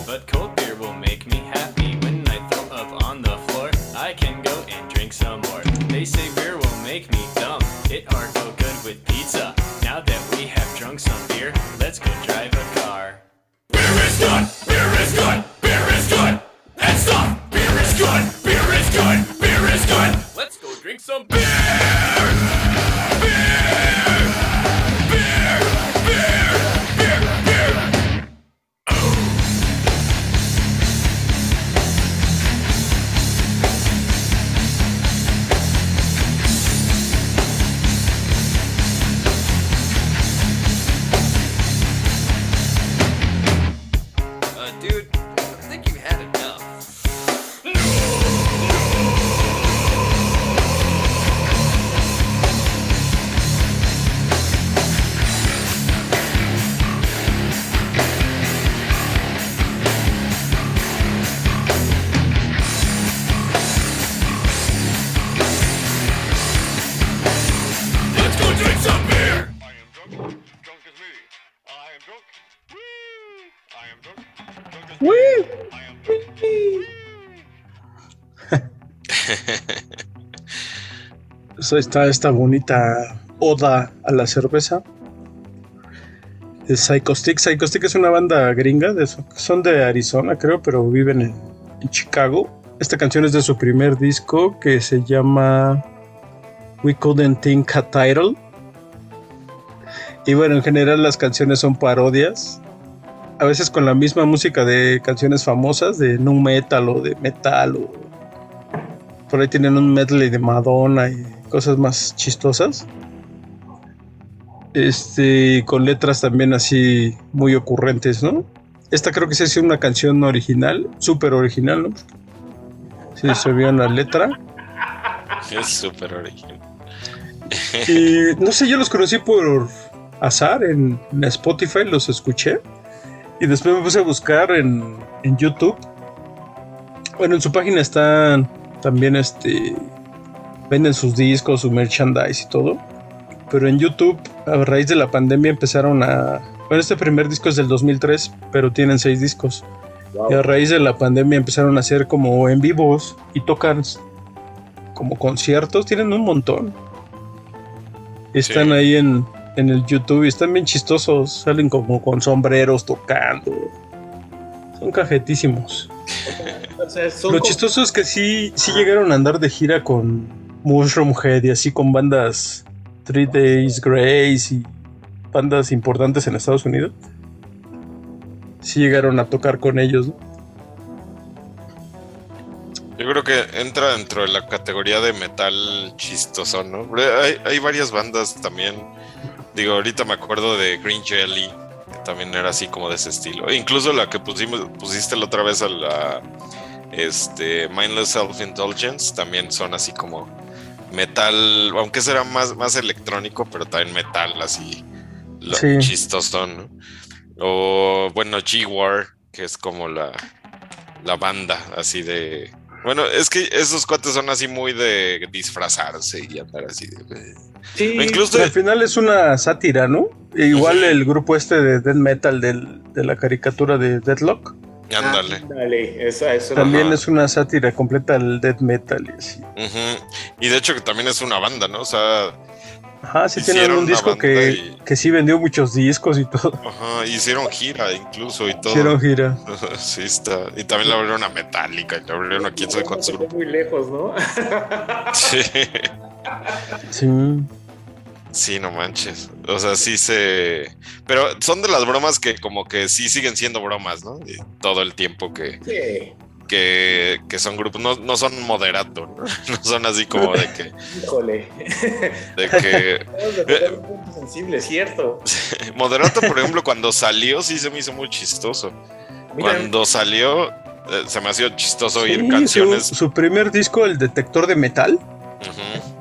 But cold beer will make me happy. When I throw up on the floor, I can go and drink some more. They say beer will make me dumb. It are go good with pizza. Now that we have drunk some beer, let's go drive a car. Beer is good. Beer is good. Beer is good. And stop. Beer is good. Beer is good. Beer is good. Let's go drink some beer. Está esta bonita oda a la cerveza. Es Psycho Stick. Psycho Stick es una banda gringa, de, son de Arizona creo, pero viven en, en Chicago. Esta canción es de su primer disco que se llama We Couldn't Think a Title. Y bueno, en general las canciones son parodias. A veces con la misma música de canciones famosas, de nu metal o de metal. O por ahí tienen un medley de Madonna y cosas más chistosas. Este, con letras también así muy ocurrentes, ¿no? Esta creo que sí es una canción original, súper original, ¿no? Sí, se vio en la letra. Es súper original. Y no sé, yo los conocí por azar en, en Spotify, los escuché. Y después me puse a buscar en, en YouTube. Bueno, en su página están también este. Venden sus discos, su merchandise y todo. Pero en YouTube, a raíz de la pandemia, empezaron a. Bueno, este primer disco es del 2003, pero tienen seis discos. Y a raíz de la pandemia empezaron a hacer como en vivos y tocan como conciertos. Tienen un montón. Están Sí. ahí en, en el YouTube y están bien chistosos. Salen como con sombreros tocando. Son cajetísimos. O sea, son Lo como- chistoso es que sí, sí llegaron a andar de gira con Mushroom Head y así con bandas Three Days Grace y bandas importantes en Estados Unidos. Sí llegaron a tocar con ellos. ¿no? Yo creo que entra dentro de la categoría de metal chistoso, ¿no? Hay, varias bandas también. Digo, ahorita me acuerdo de Green Jelly, que también era así como de ese estilo. Incluso la que pusimos, pusiste la otra vez a la este, Mindless Self-Indulgence, también son así como metal, aunque será más, más electrónico, pero también metal así lo Sí. chistoso, ¿no? O bueno, G-War, que es como la, la banda así de... Bueno, es que esos cuates son así muy de disfrazarse y andar así. De... Sí, incluso al final es una sátira, ¿no? E igual el grupo este de death metal del- de la caricatura de Deadlock ándale. Ándale, esa, esa también es una sátira completa al death metal y así. Y de hecho que también es una banda, ¿no? O sea, Ajá, sí tienen Hicieron un disco que, y- que sí vendió muchos discos y todo. ajá, hicieron gira incluso y todo. Hicieron gira. sí, está. Y también la abrieron a Metallica y la abrieron a quién sabe cuántos grupos. muy lejos, ¿no? Sí. Sí. Sí, no manches. O sea, sí se. Pero son de las bromas que, como que sí siguen siendo bromas, ¿no? Y todo el tiempo que, Sí, que, que son grupos. No, no son moderato, ¿no? No son así como de que. híjole. De que un sensible, cierto. moderato, por ejemplo, cuando salió, sí se me hizo muy chistoso. Mira, Cuando salió, eh, se me hacía chistoso oír Sí, canciones. Su, su primer disco, El Detector de Metal, Ujú.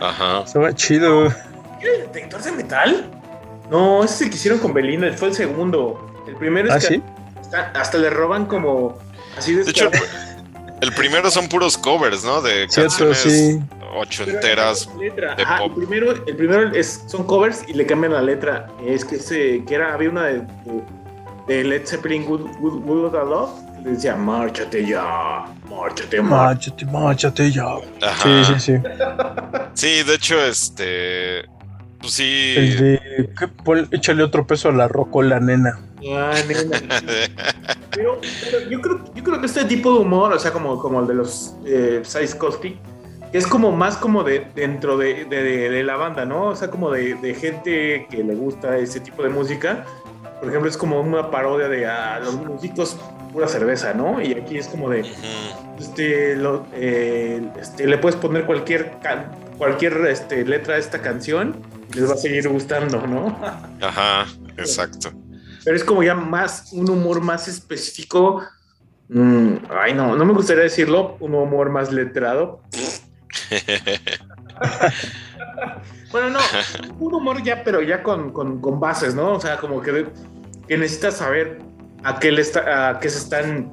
Ajá. estaba chido. ¿era el detector de metal? No, ese es el que hicieron con Belinda, fue el segundo. El primero es ¿Ah, que sí? hasta, hasta le roban como así de De hecho, el primero son puros covers, ¿no? De Cierto, canciones sí. ochenteras. letra. de Ajá, pop. El primero, el primero es, son covers y le cambian la letra. Es que se, que era, había una de, de- de Led Zeppelin Good, Good, Good Love, le decía, márchate ya, márchate, márchate. Máchate, máchate ya. Ajá. Sí, sí, sí. Sí, de hecho, este. Pues sí. El de. ¿qué? Pon- échale otro peso a la rocola, nena. Ah, nena. Pero, pero yo, creo, yo creo que este tipo de humor, o sea, como, como el de los eh, Size Caustic, que es como más como de dentro de, de- de- de la banda, ¿no? O sea, como de, de gente que le gusta ese tipo de música. Por ejemplo, es como una parodia de a los músicos pura cerveza, ¿no? Y aquí es como de, este, lo- eh, este, le puedes poner cualquier, cualquier este, letra a esta canción y les va a seguir gustando, ¿no? Ajá, exacto. Pero es como ya más, un humor más específico. Mm, ay, no, no me gustaría decirlo, un humor más letrado. Bueno, no, un humor ya, pero ya con, con- con bases, ¿no? O sea, como que, que necesitas saber a qué, le está, a qué se están.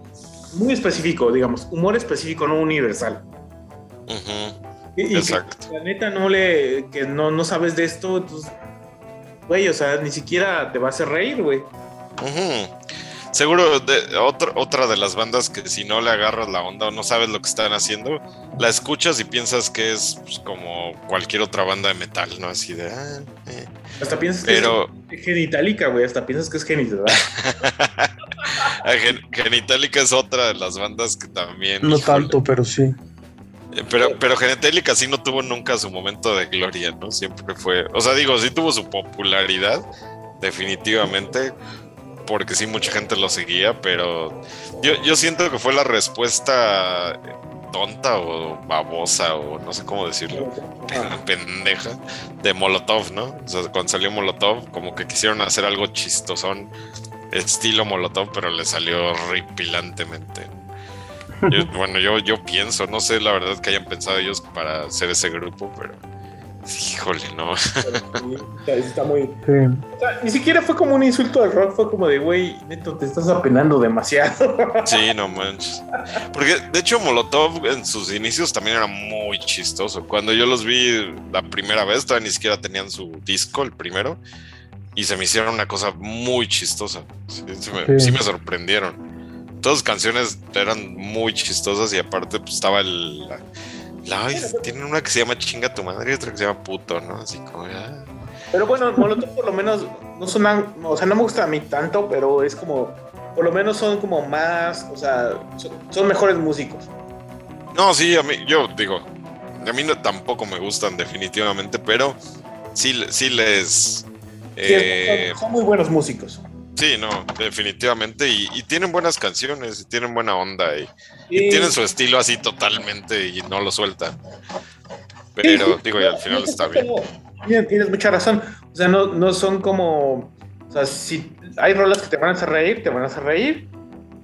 Muy específico, digamos, humor específico, no universal. Y, y que Exacto. la neta no le, que no, no sabes de esto, entonces, güey, o sea, ni siquiera te va a hacer reír, güey. Ujú. Seguro de, otra, otra de las bandas que si no le agarras la onda o no sabes lo que están haciendo, la escuchas y piensas que es pues, como cualquier otra banda de metal, ¿no? Así de... ah, eh. Hasta piensas que Pero es genitalica, güey, hasta piensas que es genital. Ah, Gen- Genitalica es otra de las bandas que también... No híjole, tanto, pero sí. Eh, Pero, pero Genitalica sí no tuvo nunca su momento de gloria, ¿no? Siempre fue. O sea, digo, sí tuvo su popularidad, definitivamente, porque sí mucha gente lo seguía, pero yo, yo siento que fue la respuesta tonta o babosa o no sé cómo decirlo, pendeja de Molotov, ¿no? O sea, cuando salió Molotov, como que quisieron hacer algo chistosón, estilo Molotov, pero le salió horripilantemente. Yo- bueno, yo, yo pienso, no sé la verdad que hayan pensado ellos para hacer ese grupo, pero híjole, no. Está, está muy. Sí. O sea, ni siquiera fue como un insulto al rock, fue como de, güey, neto, te estás apenando demasiado. Sí, no manches. Porque de hecho Molotov en sus inicios también era muy chistoso. Cuando yo los vi la primera vez, todavía ni siquiera tenían su disco, el primero, y se me hicieron una cosa muy chistosa. Sí, sí me, Sí. sí me sorprendieron. Todas las canciones eran muy chistosas y aparte pues, estaba el... La, la- tienen una que se llama Chinga tu madre y otra que se llama Puto, ¿no? Así como... ah. Pero bueno, Molotov por lo menos no sonan, o sea, no me gusta a mí tanto, pero es como, por lo menos son como más, o sea, son, son mejores músicos. No, sí, a mí, yo digo, a mí no, tampoco me gustan definitivamente, pero sí, sí les... Sí, eh, son, son muy buenos músicos. Sí, no, definitivamente, y, y tienen buenas canciones, y tienen buena onda, y, tienen su estilo así totalmente y no lo sueltan. Pero, Sí, sí, digo, y al final está bien. Tienes, tienes mucha razón. O sea, no, no son como. O sea, si hay rolas que te van a hacer reír, te van a hacer reír.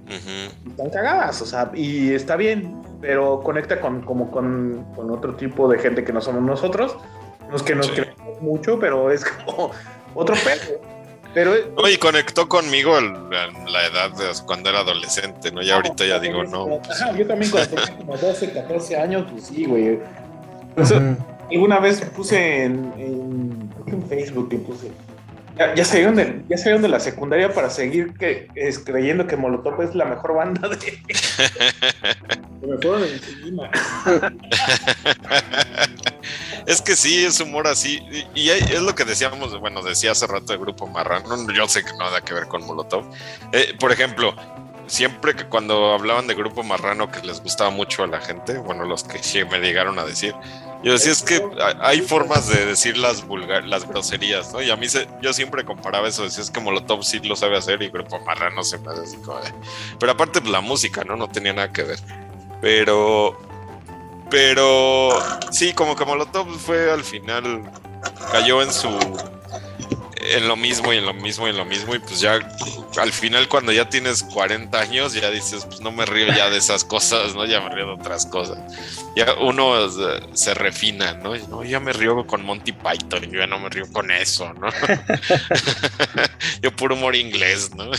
Y Están cagadas, o sea, y está bien, pero conecta con, como con, con otro tipo de gente que no somos nosotros. Los que nos Sí. queremos mucho, pero es como otro pedo. Pero es- No, y conectó conmigo el- en la edad de cuando era adolescente, ¿no? Ya ahorita ya digo, no. pues, Ajá, yo también cuando tenía como 12, 14 años, pues sí, güey. O sea, Ujú. Alguna vez puse en, en, creo que en Facebook, que puse. Ya, ya, salieron de, ya salieron de la secundaria para seguir que, es, creyendo que Molotov es la mejor banda de. que me fueron encima. Es que sí, es humor así. Y, es lo que decíamos, bueno, decía hace rato de Grupo Marrano. Yo sé que no nada que ver con Molotov. Eh, por ejemplo, siempre que cuando hablaban de Grupo Marrano que les gustaba mucho a la gente, bueno, los que sí me llegaron a decir, yo decía es que hay- formas de decir las vulgar, las groserías, ¿no? Y a mí se- yo siempre comparaba eso, decía es que Molotov sí lo sabe hacer y Grupo Marrano se me hace así como de- Pero aparte pues, la música, ¿no? No tenía nada que ver. Pero pero sí, como que Molotov fue al final, cayó en su, en lo mismo y en lo mismo y en lo mismo y pues ya al final cuando ya tienes 40 años ya dices, pues no me río ya de esas cosas, ¿no? Ya me río de otras cosas. Ya uno eh, se refina, ¿no? No, ya me río con Monty Python, yo ya no me río con eso, ¿no? yo puro humor inglés, ¿no?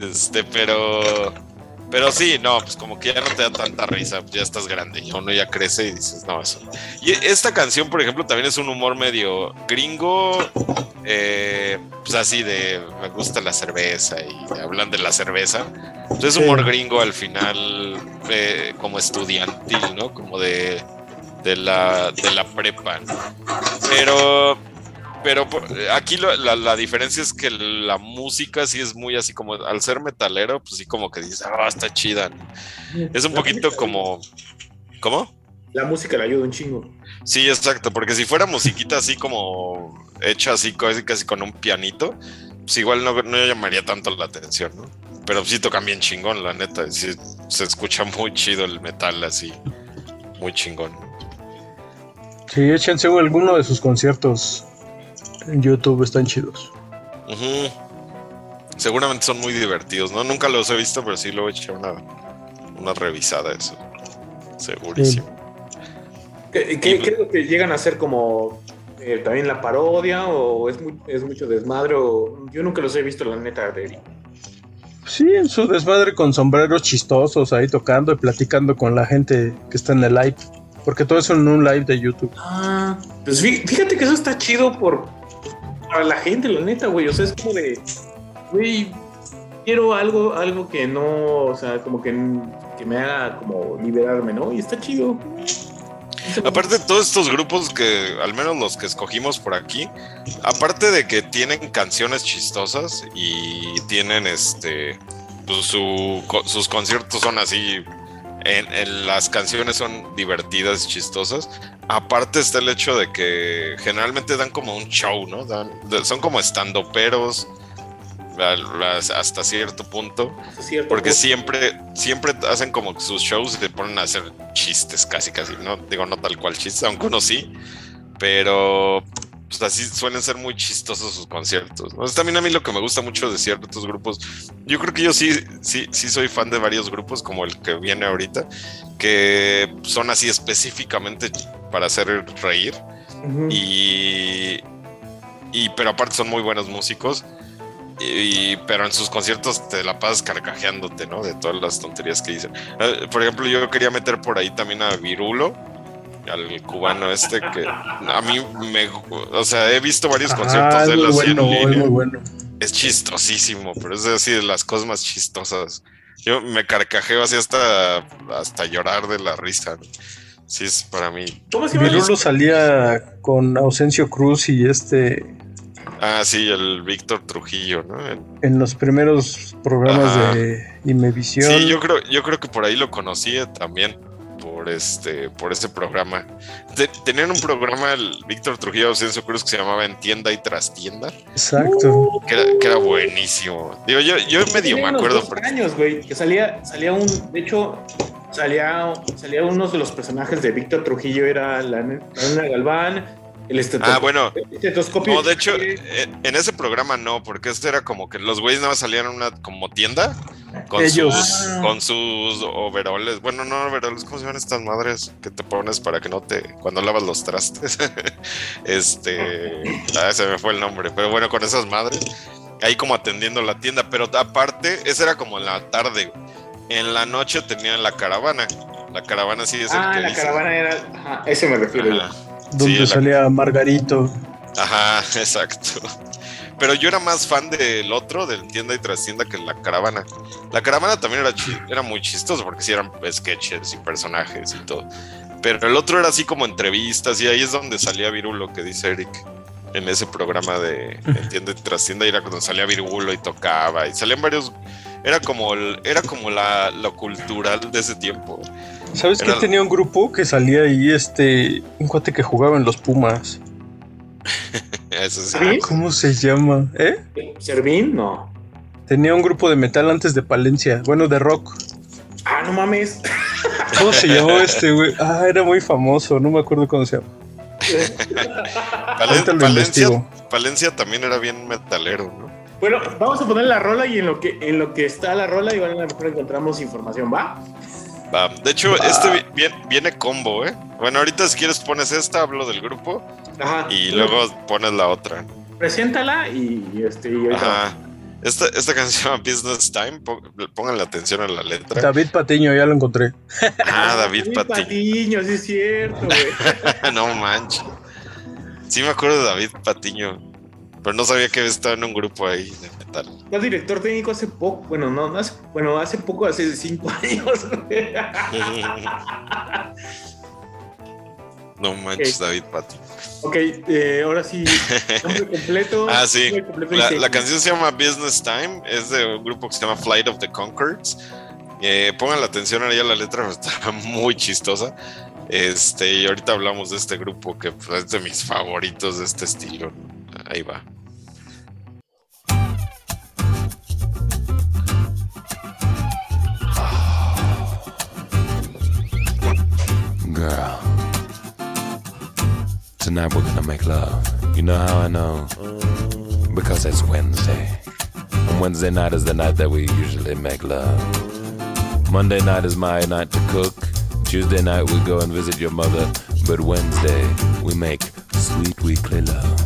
este, pero... Pero sí, no, pues como que ya no te da tanta risa, pues ya estás grande, y uno ya crece y dices, no, eso. Y esta canción, por ejemplo, también es un humor medio gringo, eh, pues así de me gusta la cerveza y hablan de la cerveza. Entonces, Sí. humor gringo al final, eh, como estudiantil, ¿no? Como de, de, la, de la prepa, ¿no? Pero pero aquí lo- la, la diferencia es que la música sí es muy así como, al ser metalero, pues sí como que dices, ah, está chida. ¿no? Es un poquito como... ¿Cómo? La música le ayuda un chingo. Sí, exacto, porque si fuera musiquita así como hecha así casi, casi con un pianito, pues igual no, no llamaría tanto la atención, ¿no? Pero sí tocan bien chingón, la neta. sí, se escucha muy chido el metal así, muy chingón. Sí, échense alguno de sus conciertos en YouTube, están chidos. Seguramente son muy divertidos, ¿no? Nunca los he visto, pero sí lo he hecho una, una revisada eso. Segurísimo. ¿Qué, qué- qué es lo que llegan a hacer como eh, también la parodia o es, mu- es mucho desmadre? O, yo nunca los he visto, la neta, de Sí, en su desmadre con sombreros chistosos ahí tocando y platicando con la gente que está en el live. Porque todo eso en un live de YouTube. Ah, pues fí- fíjate que eso está chido por para la gente, la neta, güey. O sea, es como de, güey, quiero algo, algo que no, o sea, como que, que me haga como liberarme, ¿no? Y está chido. Aparte de todos estos grupos que, al menos los que escogimos por aquí, aparte de que tienen canciones chistosas y tienen este, pues, su, sus conciertos son así, en, en las canciones son divertidas, chistosas. Aparte está el hecho de que generalmente dan como un show, ¿no? Dan- son como estandoperos al- las- hasta cierto punto. Cierto, Porque siempre, siempre hacen como sus shows y te ponen a hacer chistes casi, casi. No digo, no tal cual chistes, aunque uno sí. Pero pues, así suelen ser muy chistosos sus conciertos. ¿no? También a mí lo que me gusta mucho de ciertos grupos. Yo creo que yo sí, sí, sí soy fan de varios grupos, como el que viene ahorita, que son así específicamente para hacer reír. Ujú. Y, y pero aparte son muy buenos músicos. Y, pero en sus conciertos te la pasas carcajeándote, ¿no? De todas las tonterías que dicen. Eh, Por ejemplo, yo quería meter por ahí también a Virulo, al cubano este, que a mí me. O sea, he visto varios conciertos Ah, es de él así bueno, en es línea. muy bueno. Es chistosísimo, pero es así de las cosas más chistosas. Yo me carcajeo así hasta, hasta llorar de la risa. Sí, es para mí. ¿Cómo se llama? el- Virulo salía con Ausencio Cruz y este Ah, sí, el Víctor Trujillo, ¿no? En- en los primeros programas Ajá. de Imevisión. Sí, yo creo, yo creo que por ahí lo conocí también, por este, por ese programa. Te- tenían un programa, el Víctor Trujillo Ausencio Cruz, que se llamaba En Tienda y Trastienda, Exacto. que era, que era buenísimo. Digo, yo, yo medio me acuerdo dos porque. años, güey, que salía, salía un, de hecho, salía, salía uno de los personajes de Víctor Trujillo, era la, la nena Galván, el estetoscopio. Ah, bueno. el estetoscopio. No, de hecho, eh, en ese programa no, porque este era como que los güeyes nada más salían en una como tienda con Ellos. sus con sus overoles. Bueno, no overoles, ¿cómo se llaman estas madres que te pones para que no te cuando lavas los trastes? este, ah, se me fue el nombre, pero bueno, con esas madres ahí como atendiendo la tienda, pero aparte, esa era como en la tarde. En la noche tenían la caravana. La caravana sí es el ah, que la dice. caravana era, ajá, ese me refiero. Ajá. Donde Sí, la- salía Margarito. Ajá, exacto. Pero yo era más fan del otro, del tienda y trastienda, que la caravana. La caravana también era, era muy chistoso porque sí eran sketches y personajes y todo. Pero el otro era así como entrevistas y ahí es donde salía Virulo, que dice Eric. En ese programa de en tienda y era cuando salía Virulo y tocaba y salían varios. Era como, el- era como la, lo cultural de ese tiempo. ¿Sabes Era- que tenía un grupo que salía ahí, este, un cuate que jugaba en los Pumas? Eso sí. ¿Sí? ¿Cómo se llama? ¿Eh? ¿Servín? No. Tenía un grupo de metal antes de Palencia, bueno, de rock. Ah, no mames. ¿Cómo se llamó este, güey? Ah, era muy famoso, no me acuerdo cómo se llama. Palen- Ahorita lo Palencia. Palencia también era bien metalero, ¿no? Bueno, vamos a poner la rola y en lo que, en lo que está la rola, igual a lo mejor encontramos información, ¿va? Va, De hecho, este vi- viene, viene combo, ¿eh? Bueno, ahorita si quieres pones esta, hablo del grupo Ajá. y luego pones la otra. Preséntala y, y este. y ahorita- Ajá. Esta, esta canción se llama Business Time. Pónganle atención a la letra. David Patiño, ya lo encontré. Ah, David David Patiño. Patiño, sí es cierto, güey. no manches. Sí me acuerdo de David Patiño. Pero no sabía que estaba en un grupo ahí de metal. Fue director técnico hace poco. Bueno, no, no hace, bueno, hace poco, hace cinco años. No manches, Ok. David Patiño. ok, eh, ahora sí. Nombre completo. Ah, sí. completo La, la canción se llama Business Time, es de un grupo que se llama Flight of the Concords. Eh, pongan la atención ahí a la letra, está muy chistosa. Este, y ahorita hablamos de este grupo que pues, es de mis favoritos de este estilo. Ahí va. Girl, tonight we're gonna make love. You know how I know? Because it's Wednesday. And Wednesday night is the night that we usually make love. Monday night is my night to cook. Tuesday night we go and visit your mother. But Wednesday we make sweet weekly love.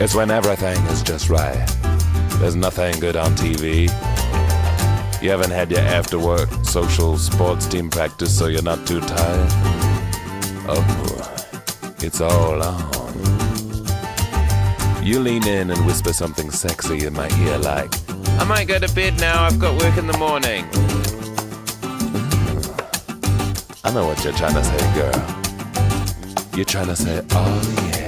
It's when everything is just right. There's nothing good on TV. You haven't had your after work social sports team practice, so you're not too tired. Oh, it's all on. You lean in and whisper something sexy in my ear, like, I might go to bed now, I've got work in the morning. I know what you're trying to say, girl. You're trying to say, oh yeah,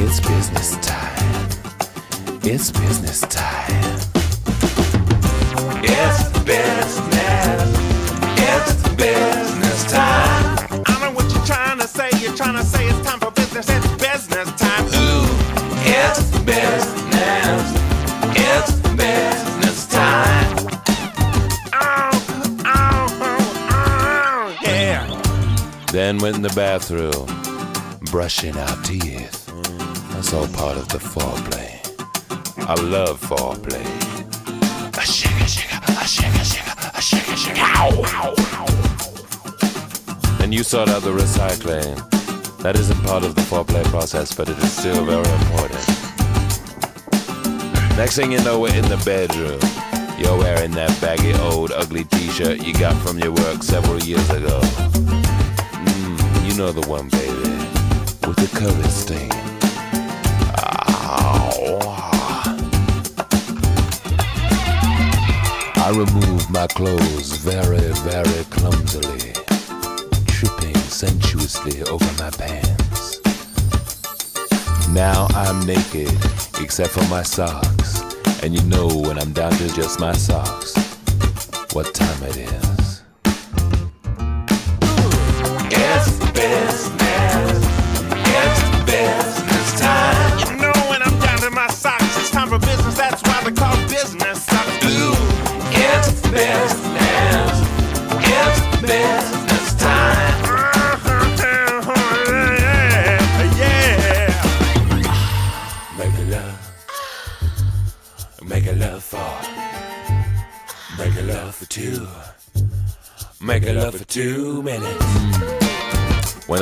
it's business time. It's business time. It's business. It's business time. I know what you're trying to say. You're trying to say it's time for business. It's business time. Ooh, It's business. It's business time. oh, oh, oh, oh, yeah. Then went in the bathroom, brushing our teeth. That's all part of the foreplay. I love foreplay. A shake, a a shake, a a shake, a. Ow, ow, ow. And you sort out the recycling. That isn't part of the foreplay process, but it is still very important. Next thing you know, we're in the bedroom. You're wearing that baggy old ugly t-shirt you got from your work several years ago. Mm, you know the one, baby, with the color stain. I remove my clothes very, very clumsily, tripping sensuously over my pants. Now I'm naked, except for my socks. And you know when I'm down to just my socks, what time it is.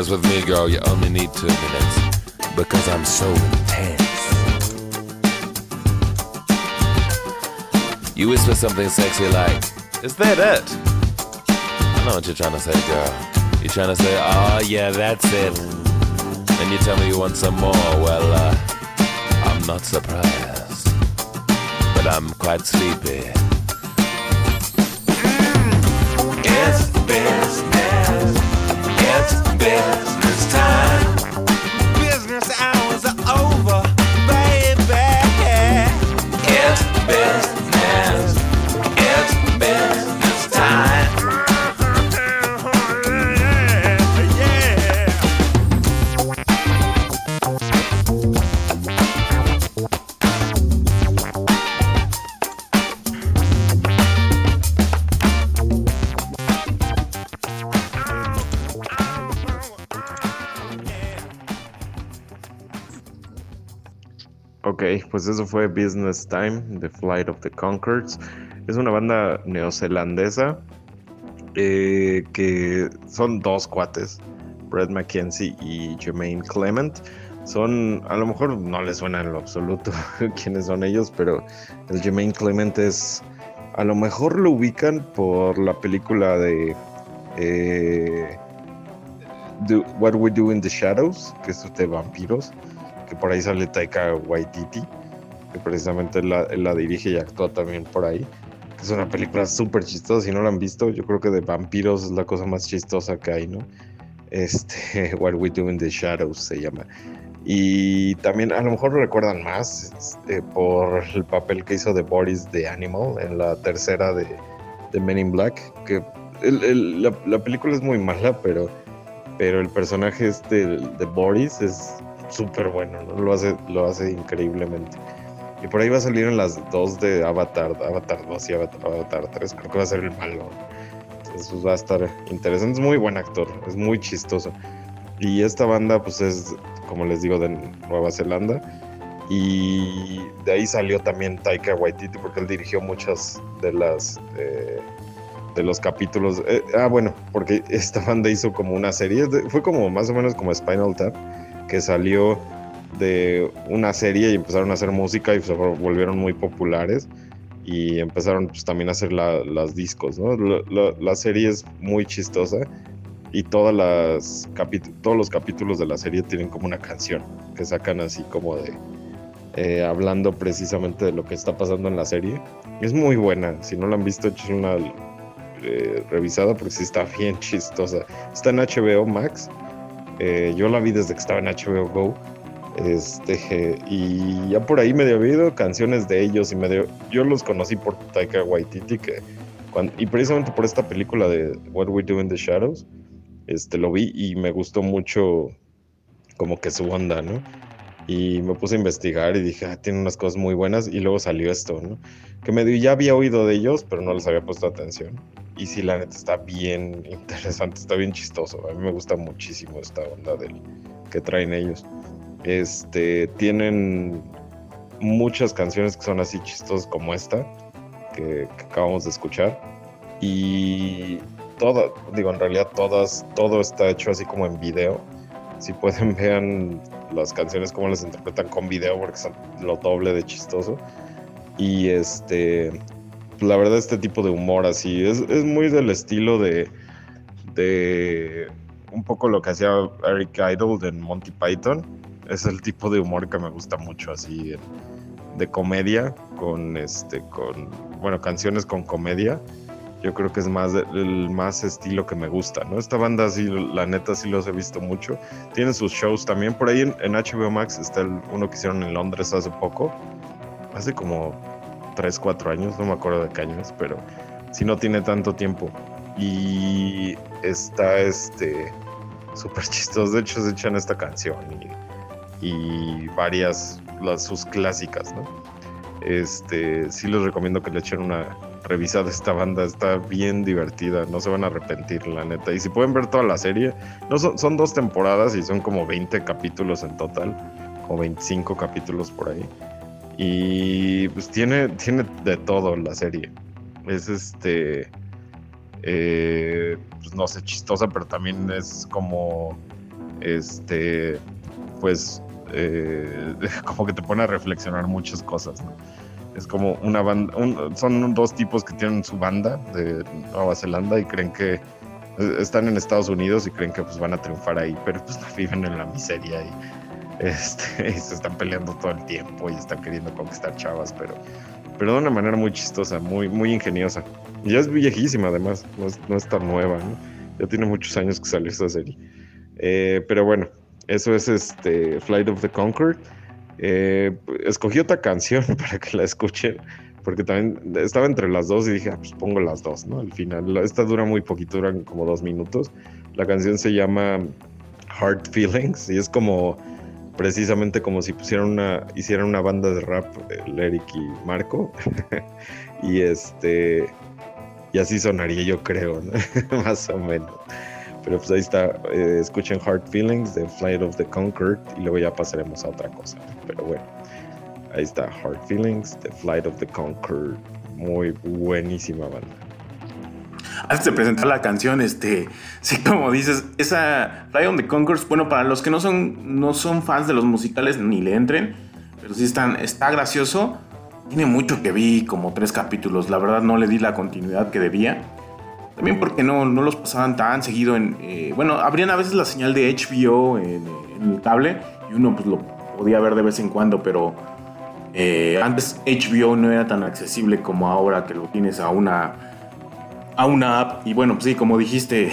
It's with me, girl, you only need two minutes. Because I'm so intense. You whisper something sexy like, Is that it? I know what you're trying to say, girl. You're trying to say, Oh, yeah, that's it. Then you tell me you want some more. Well, uh, I'm not surprised. But I'm quite sleepy. Pues eso fue Business Time, The Flight of the Concords. Es una banda neozelandesa eh, que son dos cuates, Brett McKenzie y Jermaine Clement. Son, a lo mejor no les suena en lo absoluto quiénes son ellos, pero el Jermaine Clement es, a lo mejor lo ubican por la película de eh, What We Do in the Shadows, que es de vampiros, que por ahí sale Taika Waititi, precisamente la, dirige y actúa también por ahí. Es una película súper chistosa, si no la han visto, yo creo que de vampiros es la cosa más chistosa que hay, ¿no? Este, What We Do in the Shadows se llama. Y también a lo mejor lo recuerdan más este, por el papel que hizo de Boris the Animal en la tercera de, de Men in Black, que el- el- la, la película es muy mala, pero, pero el personaje este de Boris es súper bueno, ¿no? lo, hace, lo hace increíblemente. Y por ahí va a salir en las dos de Avatar, Avatar 2 y Avatar, Avatar 3, creo que va a ser el malo. Entonces pues, va a estar interesante, es muy buen actor, es muy chistoso. Y esta banda pues es, como les digo, de Nueva Zelanda. Y de ahí salió también Taika Waititi porque él dirigió muchas de las... eh, de los capítulos. eh, ah, bueno, porque esta banda hizo como una serie, de- fue como más o menos como Spinal Tap, que salió de una serie y empezaron a hacer música y se vol- volvieron muy populares y empezaron pues también a hacer la- las discos, ¿no? La, la- la serie es muy chistosa y todas las todos los capítulos de la serie tienen como una canción que sacan así como de eh, hablando precisamente de lo que está pasando en la serie. Es muy buena, si no la han visto, echen una eh, revisada porque sí está bien chistosa. Está en HBO Max. Eh, yo la vi desde que estaba en HBO Go. Este, y ya por ahí medio había oído canciones de ellos y medio. Yo los conocí por Taika Waititi, que y precisamente por esta película de What We Do in the Shadows, este, lo vi y me gustó mucho como que su onda, ¿no? Y me puse a investigar y dije, ah, tiene unas cosas muy buenas y luego salió esto, ¿no? Que medio ya había oído de ellos, pero no les había puesto atención. Y sí, la neta está bien interesante, está bien chistoso. A mí me gusta muchísimo esta onda del, que traen ellos. Este, tienen muchas canciones que son así chistosas como esta, que, que acabamos de escuchar. Y todo, digo, en realidad todas, todo está hecho así como en video. Si pueden, vean las canciones como las interpretan con video, porque son lo doble de chistoso. Y este, la verdad, este tipo de humor así es, es muy del estilo de, de un poco lo que hacía Eric Idle en Monty Python. Es el tipo de humor que me gusta mucho, así de comedia, con este, con, bueno, canciones con comedia. Yo creo que es más el más estilo que me gusta, ¿no? Esta banda sí, la neta sí los he visto mucho. Tienen sus shows también. Por ahí en, HBO Max está el- uno que hicieron en Londres hace poco. Hace como 3, 4 años, no me acuerdo de qué años, pero si no tiene tanto tiempo. Y está este súper chistoso. De hecho, se echan esta canción y, y varias, las, sus clásicas, ¿no? Este, sí les recomiendo que le echen una revisada a esta banda. Está bien divertida, no se van a arrepentir, la neta. Y si pueden ver toda la serie, no son, dos temporadas y son como 20 capítulos en total, como 25 capítulos por ahí. Y pues tiene, tiene de todo la serie. Es este. eh, pues no sé, chistosa, pero también es como. Este. Pues. Eh, como que te pone a reflexionar muchas cosas, ¿no? Es como una banda. un- son dos tipos que tienen su banda de Nueva Zelanda y creen que. eh, Están en Estados Unidos y creen que pues van a triunfar ahí, pero pues viven en la miseria y este, y se están peleando todo el tiempo y están queriendo conquistar chavas, pero, pero de una manera muy chistosa, muy, muy ingeniosa. Ya es viejísima además, no es, no es tan nueva, ¿no? Ya tiene muchos años que salió esta serie. Eh, pero bueno, eso es este Flight of the Concord. Eh, escogí otra canción para que la escuchen, porque también estaba entre las dos y dije, ah, pues pongo las dos, ¿no? Al final, esta dura muy poquito, duran como dos minutos. La canción se llama Hard Feelings y es como precisamente como si pusieran una hicieran una banda de rap el y Marco y este y así sonaría yo creo ¿no? más o menos pero pues ahí está eh, escuchen Hard Feelings de Flight of the Concord y luego ya pasaremos a otra cosa pero bueno ahí está Hard Feelings de Flight of the Concord muy buenísima banda antes de presentar la canción, este, sí, como dices, esa Fly on the Concourse, bueno, para los que no son, no son fans de los musicales, ni le entren, pero sí están, está gracioso. Tiene mucho que vi, como tres capítulos. La verdad no le di la continuidad que debía. También porque no, no los pasaban tan seguido en... eh, bueno, abrían a veces la señal de HBO en, el cable y uno pues lo podía ver de vez en cuando, pero eh, antes HBO no era tan accesible como ahora que lo tienes a una a una app y bueno pues sí como dijiste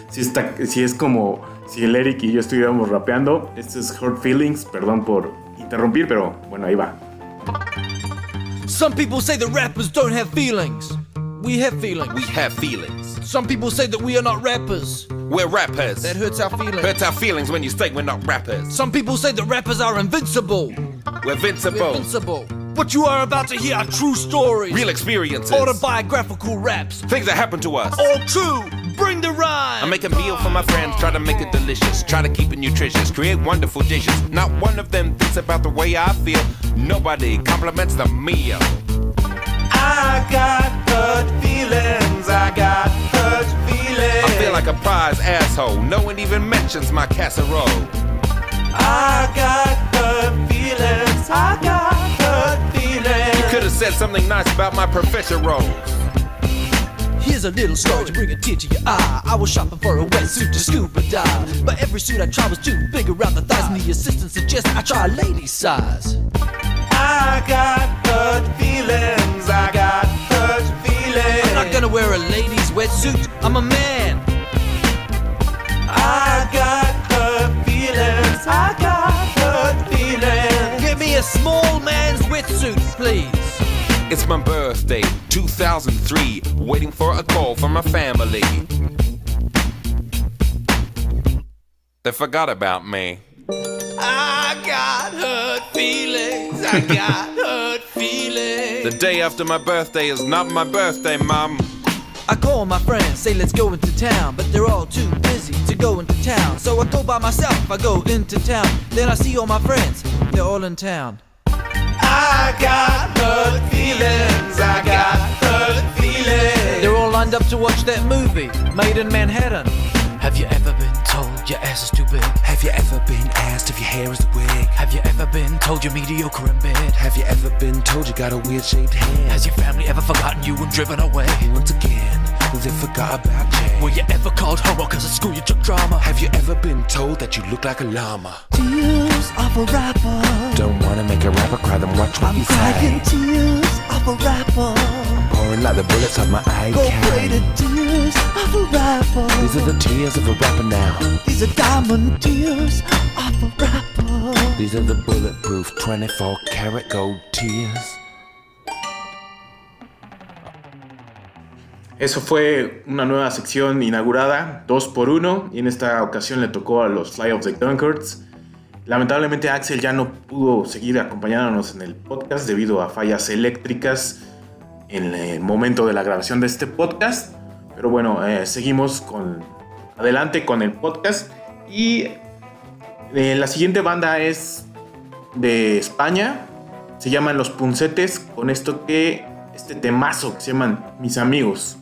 si está si es como si el Eric y yo estuviéramos rapeando este es Hurt Feelings perdón por interrumpir pero bueno ahí va Some people say that rappers don't have feelings. We have feelings. We have feelings. Some people say that we are not rappers. We're rappers. That hurts our feelings. Hurts our feelings when you say we're not rappers. Some people say that rappers are invincible. We're invincible. We're invincible. What you are about to hear are true stories. Real experiences. Autobiographical raps. Things that happened to us. All true. Bring the rhyme. I make a meal for my friends, try to make it delicious, try to keep it nutritious, create wonderful dishes. Not one of them thinks about the way I feel. Nobody compliments the meal. Like a prize asshole. No one even mentions my casserole. I got hurt feelings. I got hurt feelings. You could have said something nice about my professor roles. Here's a little story to bring a tear to your eye. I was shopping for a wetsuit to scuba dive, but every suit I tried was too big around the thighs, and the assistant suggested I try a lady size. I got hurt feelings. I got hurt feelings. I'm not gonna wear a lady's wetsuit. I'm a man. I got hurt feelings. I got hurt feelings. Get me a small man's wetsuit, please. It's my birthday, 2003, waiting for a call from my family. They forgot about me. I got hurt feelings. I got hurt feelings. The day after my birthday is not my birthday, Mom. I call my friends, say let's go into town, but they're all too busy to go into town. So I go by myself, I go into town. Then I see all my friends, they're all in town. I got hurt feelings. I got hurt feelings. They're all lined up to watch that movie, Made in Manhattan. Have you ever been told your ass is too big? Have you ever been asked if your hair is a wig? Have you ever been told you're mediocre in bed? Have you ever been told you got a weird shaped head? Has your family ever forgotten you and driven away? Once again, they forgot about Jay. Were you ever called homo cause at school you took drama? Have you ever been told that you look like a llama? Tears of a rapper. Don't wanna make a rapper cry, then watch what I'm you crying say. tears of a rapper. Pouring like the bullets of my eye Gold-plated tears of a rapper. These are the tears of a rapper now. These are diamond tears of a rapper. These are the bulletproof 24 karat gold tears. Eso fue una nueva sección inaugurada, 2 por 1 y en esta ocasión le tocó a los Fly of the Concords. Lamentablemente Axel ya no pudo seguir acompañándonos en el podcast debido a fallas eléctricas en el momento de la grabación de este podcast. Pero bueno, eh, seguimos con adelante con el podcast y eh, la siguiente banda es de España, se llaman Los Puncetes con esto que este temazo que se llaman Mis Amigos.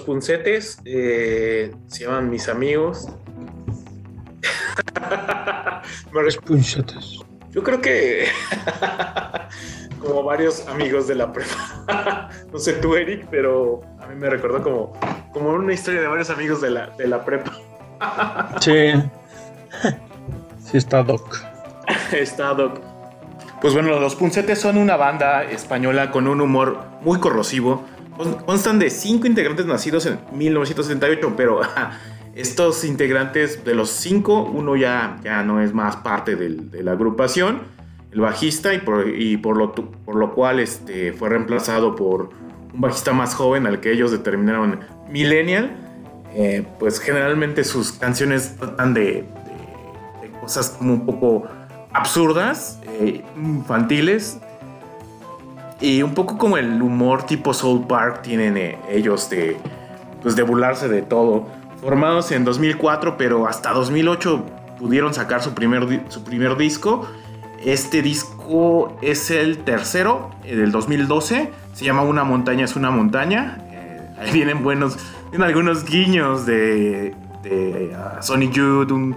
Puncetes. eh, se llaman Mis Amigos. los puncetes. Yo creo que como varios amigos de la prepa. no sé tú, Eric, pero a mí me recordó como, como una historia de varios amigos de la, de la prepa. Sí. Sí está Doc. Está Doc. Pues bueno, los Puncetes son una banda española con un humor muy corrosivo. Con- Constan de cinco integrantes nacidos en 1978, pero estos integrantes de los cinco, uno ya, ya no es más parte de la agrupación, el bajista, y por, y por, lo, por lo cual este, fue reemplazado por un bajista más joven al que ellos determinaron Millennial. Eh, pues generalmente sus canciones tratan de, de- de cosas como un poco absurdas, eh, infantiles, y un poco como el humor tipo Soul Park tienen eh, ellos de, pues de burlarse de todo. Formados en 2004, pero hasta 2008 pudieron sacar su primer, su primer disco. Este disco es el tercero, eh, del 2012. Se llama Una montaña es una montaña. Eh, ahí vienen buenos, vienen algunos guiños de, de Youth, un,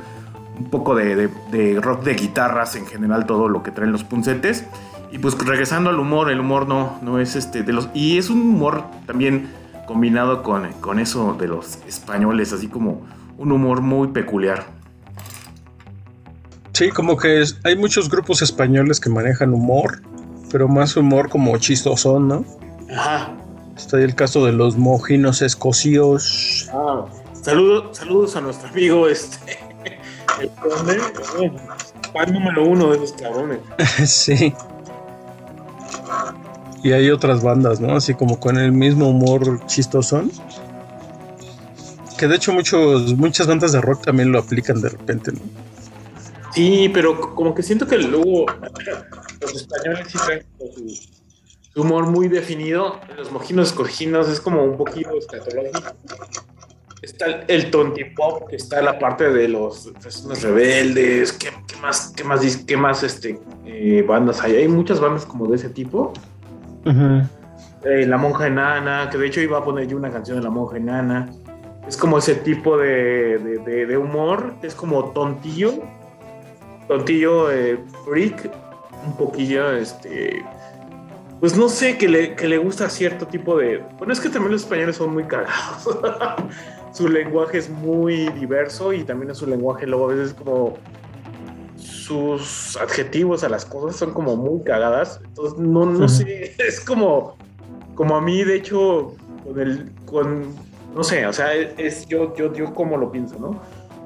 poco de, de- de rock de guitarras en general, todo lo que traen los puncetes. Y pues regresando al humor, el humor no, no es este de los. Y es un humor también combinado con, con eso de los españoles, así como un humor muy peculiar. Sí, como que es- hay muchos grupos españoles que manejan humor, pero más humor como chistosón, ¿no? Ajá. Está ahí el caso de los mojinos escocíos. Ah, saludos, saludos a nuestro amigo este. El conde, eh, fan número uno de esos cabrones. sí. Y hay otras bandas, ¿no? Así como con el mismo humor chistosón. Que de hecho muchos, muchas bandas de rock también lo aplican de repente, ¿no? Sí, pero como que siento que luego los españoles sí traen su, humor muy definido. Los mojinos escoginos es como un poquito escatológico. Está el, tontipop, que está la parte de los personas rebeldes. ¿Qué, qué más, qué más, qué más este, eh, bandas hay? Hay muchas bandas como de ese tipo. Eh, la monja enana, que de hecho iba a poner yo una canción de la monja enana. Es como ese tipo de, de- de- de humor, es como tontillo, tontillo eh, freak, un poquillo, este, pues no sé, que le, que le gusta cierto tipo de... Bueno, es que también los españoles son muy cagados. su lenguaje es muy diverso y también es su lenguaje luego a veces como sus adjetivos a las cosas son como muy cagadas. Entonces, no, no sé, es como, como a mí, de hecho, con el, con, no sé, o sea, es, yo, yo, yo como lo pienso, ¿no?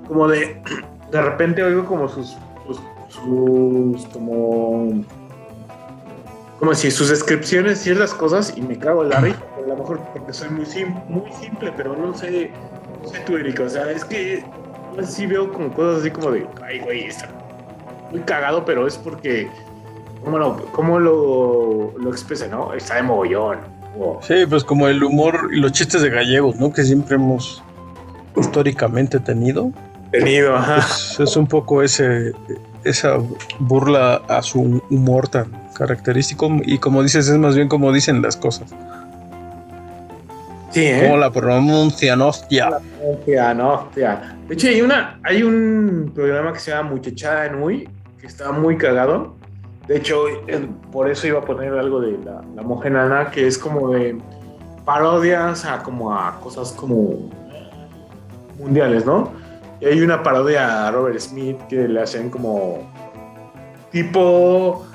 Como de, de repente oigo como sus, sus, sus como, como si sus descripciones, ciertas cosas y me cago en la risa, a lo mejor porque soy muy, sim- muy simple, pero no sé, sé tú, Erika, o sea, es que sí veo como cosas así como de, ay, güey, está muy cagado, pero es porque, ¿cómo lo, cómo lo, lo expresa, no? Está de mogollón. Sí, pues como el humor y los chistes de gallegos, ¿no? Que siempre hemos históricamente tenido. Tenido, ajá. Pues es un poco ese esa burla a su humor tan característico y como dices es más bien como dicen las cosas. Sí, ¿eh? Como la pronuncian, hostia. Hostia, no, hostia. De hecho, hay, una, hay un programa que se llama Muchachada en Uy, que está muy cagado. De hecho, por eso iba a poner algo de la, la enana, que es como de parodias a como a cosas como mundiales, ¿no? Y hay una parodia a Robert Smith que le hacen como tipo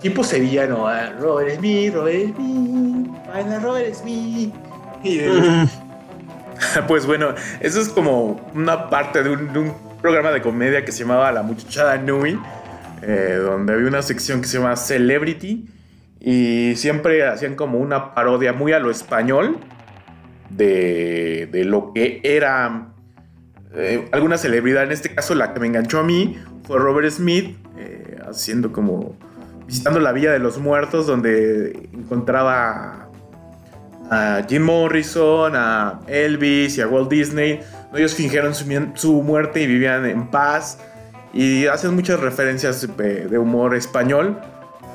tipo sevillano, ¿eh? Robert Smith, Robert Smith, baila Robert Smith. Y de- pues bueno, eso es como una parte de un, de un programa de comedia que se llamaba La Muchachada Nui, eh, donde había una sección que se llama Celebrity y siempre hacían como una parodia muy a lo español de, de lo que era eh, alguna celebridad. En este caso, la que me enganchó a mí fue Robert Smith, eh, haciendo como visitando la Villa de los Muertos, donde encontraba a Jim Morrison, a Elvis y a Walt Disney. Ellos fingieron su, muerte y vivían en paz. Y hacen muchas referencias eh, de humor español.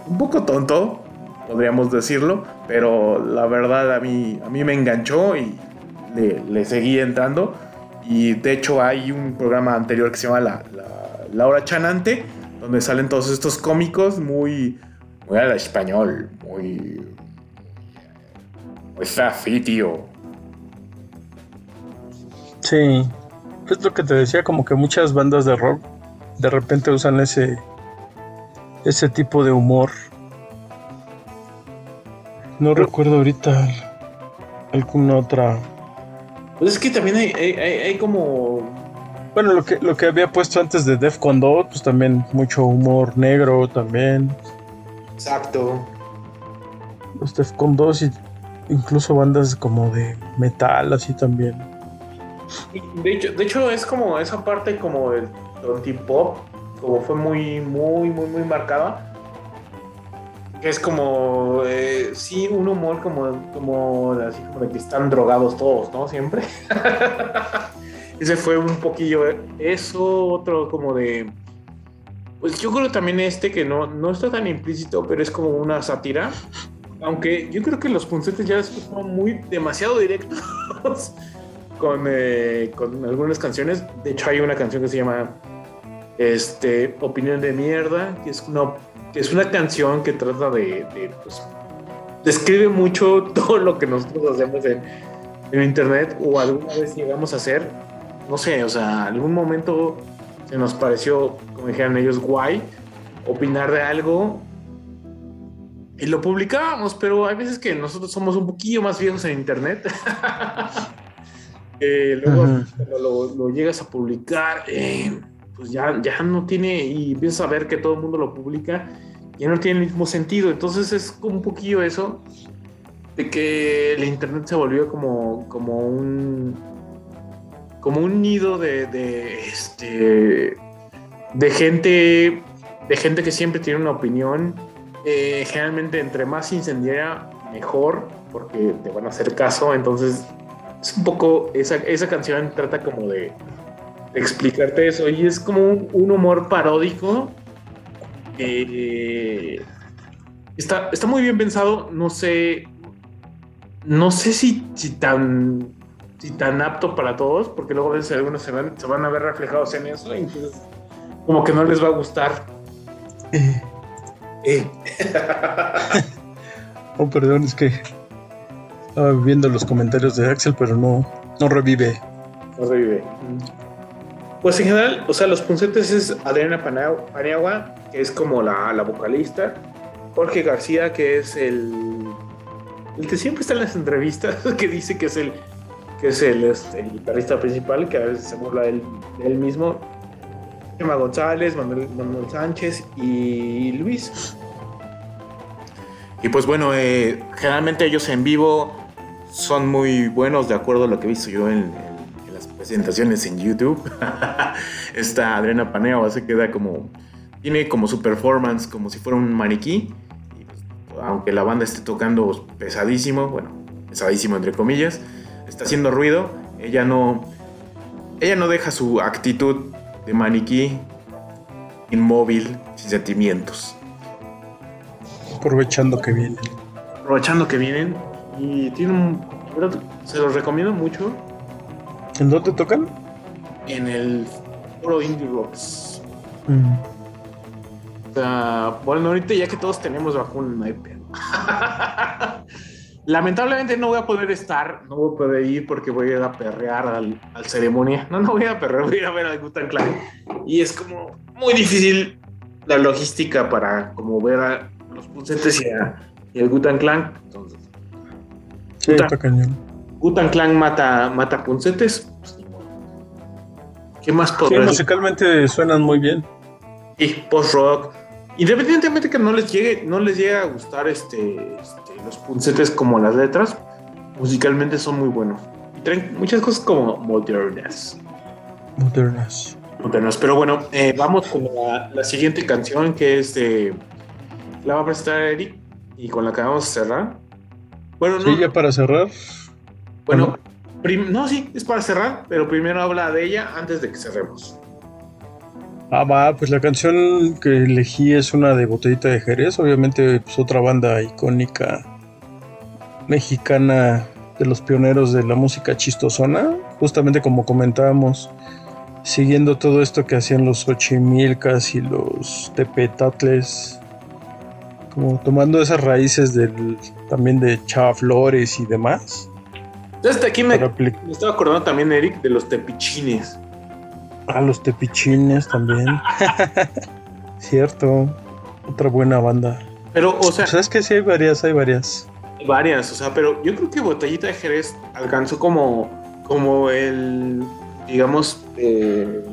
Un poco tonto, podríamos decirlo, pero la verdad a mí, a mí me enganchó y le, le seguí entrando. Y de hecho hay un programa anterior que se llama La, la, Chanante, donde salen todos estos cómicos muy, muy al español, muy... Pues así, tío. Sí, es lo que te decía, como que muchas bandas de rock de repente usan ese ese tipo de humor. No recuerdo ahorita alguna otra. Pues es que también hay, hay, hay- hay como... Bueno, lo que lo que había puesto antes de Defcon 2, pues también mucho humor negro también. Exacto. Los Defcon 2 y incluso bandas como de metal así también. De hecho, de hecho es como esa parte como del Tonti Pop, como fue muy, muy, muy, muy marcada. Que es como, eh, sí, un humor como, como, así como de que están drogados todos, ¿no? Siempre. Ese fue un poquillo eso, otro como de... Pues yo creo también este que no, no está tan implícito, pero es como una sátira. Aunque yo creo que los puncetes ya son muy demasiado directos con, eh, con algunas canciones. De hecho, hay una canción que se llama este, Opinión de Mierda, que es una, que es una canción que trata de, de, pues, describe mucho todo lo que nosotros hacemos en, en internet o alguna vez llegamos a hacer. No sé, o sea, algún momento se nos pareció, como dijeran ellos, guay, opinar de algo y lo publicábamos, pero hay veces que nosotros somos un poquillo más viejos en internet. Eh, luego, lo, lo llegas a publicar, eh, pues ya, ya no tiene, y empiezas a ver que todo el mundo lo publica, ya no tiene el mismo sentido. Entonces es como un poquillo eso, de que el internet se volvió como, como un como un nido de, de, este de gente de gente que siempre tiene una opinión. Eh, generalmente entre más incendiaria mejor porque te van a hacer caso. Entonces es un poco esa, esa canción trata como de, explicarte eso. Y es como un, un humor paródico eh, está, está muy bien pensado. No sé no sé si, si tan si tan apto para todos, porque luego a veces algunos se van, se van a ver reflejados en eso, y entonces como que no les va a gustar. Eh. Oh, perdón, es que estaba viendo los comentarios de Axel, pero no, no revive. No revive. Pues en general, o sea, los puncetes es Adriana Paniagua, que es como la, la vocalista, Jorge García, que es el, el que siempre está en las entrevistas, que dice que es el que es el, guitarrista principal, que a veces se burla de él, mismo. Emma González, Manuel, Manuel Sánchez y Luis. Y pues bueno, eh, generalmente ellos en vivo son muy buenos, de acuerdo a lo que he visto yo en, las presentaciones en YouTube. Esta Adriana Paneo se queda como. Tiene como su performance como si fuera un maniquí. Pues, aunque la banda esté tocando pesadísimo, bueno, pesadísimo entre comillas, está haciendo ruido. Ella no. Ella no deja su actitud de maniquí inmóvil, sin sentimientos. Aprovechando que viene. aprovechando que vienen y tienen un, verdad, se los recomiendo mucho ¿En dónde tocan? en el foro Indie Rocks. Mm. O sea, bueno, ahorita ya que todos tenemos vacuna, no hay pedo. Lamentablemente no voy a poder estar, no voy a poder ir porque voy a ir a perrear al, al ceremonia. No, no voy a perrear, voy a ir a ver al Gutan Clan. Y es como muy difícil la logística para como ver a los puncetes y, y al Gutan Clan. Entonces, Sí, Puta. está cañón. Gutan Clan mata, mata puncetes. pues. ¿Qué más Sí, podrás musicalmente suenan muy bien. y post-rock. Independientemente que no les llegue, no les llegue a gustar este, este, los puncetes como las letras, musicalmente son muy buenos. Y traen muchas cosas como modernas. Modernas. Modernas. Pero bueno, eh, vamos con la, la siguiente canción que es de. La va a presentar Eric y con la que vamos a cerrar. Bueno, no, Sí, ya para cerrar. bueno, prim- no, sí, es para cerrar, pero primero habla de ella antes de que cerremos. Ah, va, pues la canción que elegí es una de Botellita de Jerez, obviamente pues otra banda icónica mexicana de los pioneros de la música chistosona, justamente como comentábamos, siguiendo todo esto que hacían los Xochimilcas y los Tepetatles, como tomando esas raíces del también de Chava Flores y demás. Entonces aquí me, me estaba acordando también, Eric, de los tepichines. A los tepichines también. Cierto. Otra buena banda. Pero, o sea. ¿Sabes que Sí, hay varias, hay varias. Varias, o sea, pero yo creo que Botellita de Jerez alcanzó como, como el, digamos, eh,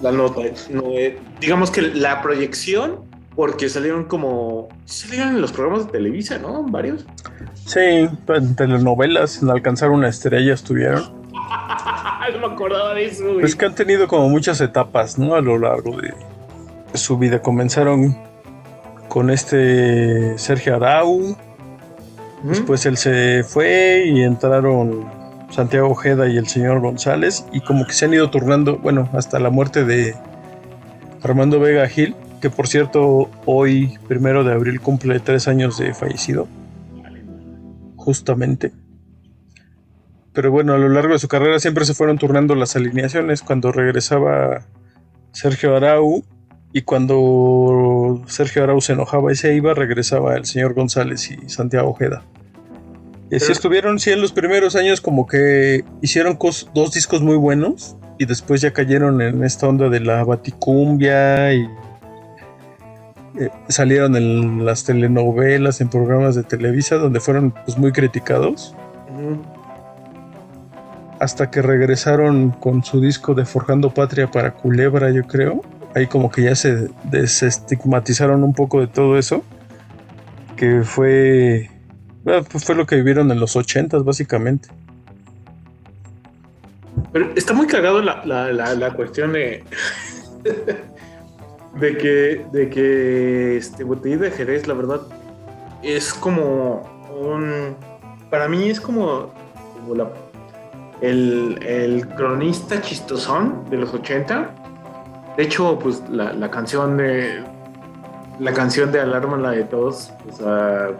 la nota, no, eh, digamos que la proyección, porque salieron como, salieron en los programas de Televisa, ¿no? Varios. Sí, en telenovelas, en alcanzar una estrella estuvieron. no me acordaba de eso, güey. Pues que han tenido como muchas etapas, ¿no? A lo largo de su vida. Comenzaron con este Sergio Arau. Después él se fue y entraron Santiago Ojeda y el señor González. Y como que se han ido turnando, bueno, hasta la muerte de Armando Vega Gil, que por cierto hoy, primero de abril, cumple tres años de fallecido. Justamente. Pero bueno, a lo largo de su carrera siempre se fueron turnando las alineaciones. Cuando regresaba Sergio Arau y cuando Sergio Arau se enojaba y se iba, regresaba el señor González y Santiago Ojeda. Y así estuvieron, sí, en los primeros años como que hicieron dos discos muy buenos y después ya cayeron en esta onda de la baticumbia y eh, salieron en las telenovelas, en programas de Televisa, donde fueron pues, muy criticados hasta que regresaron con su disco de Forjando Patria para Culebra, yo creo. Ahí como que ya se desestigmatizaron un poco de todo eso. Que fue. pues fue lo que vivieron en los ochentas, básicamente. Pero está muy cagado la, la, la, cuestión de. de que. De que este Botellita de Jerez, la verdad, es como un. Para mí es como. el, el cronista chistosón de los 80. De hecho, pues la, la canción de. La canción de Alarma, la de todos. O sea.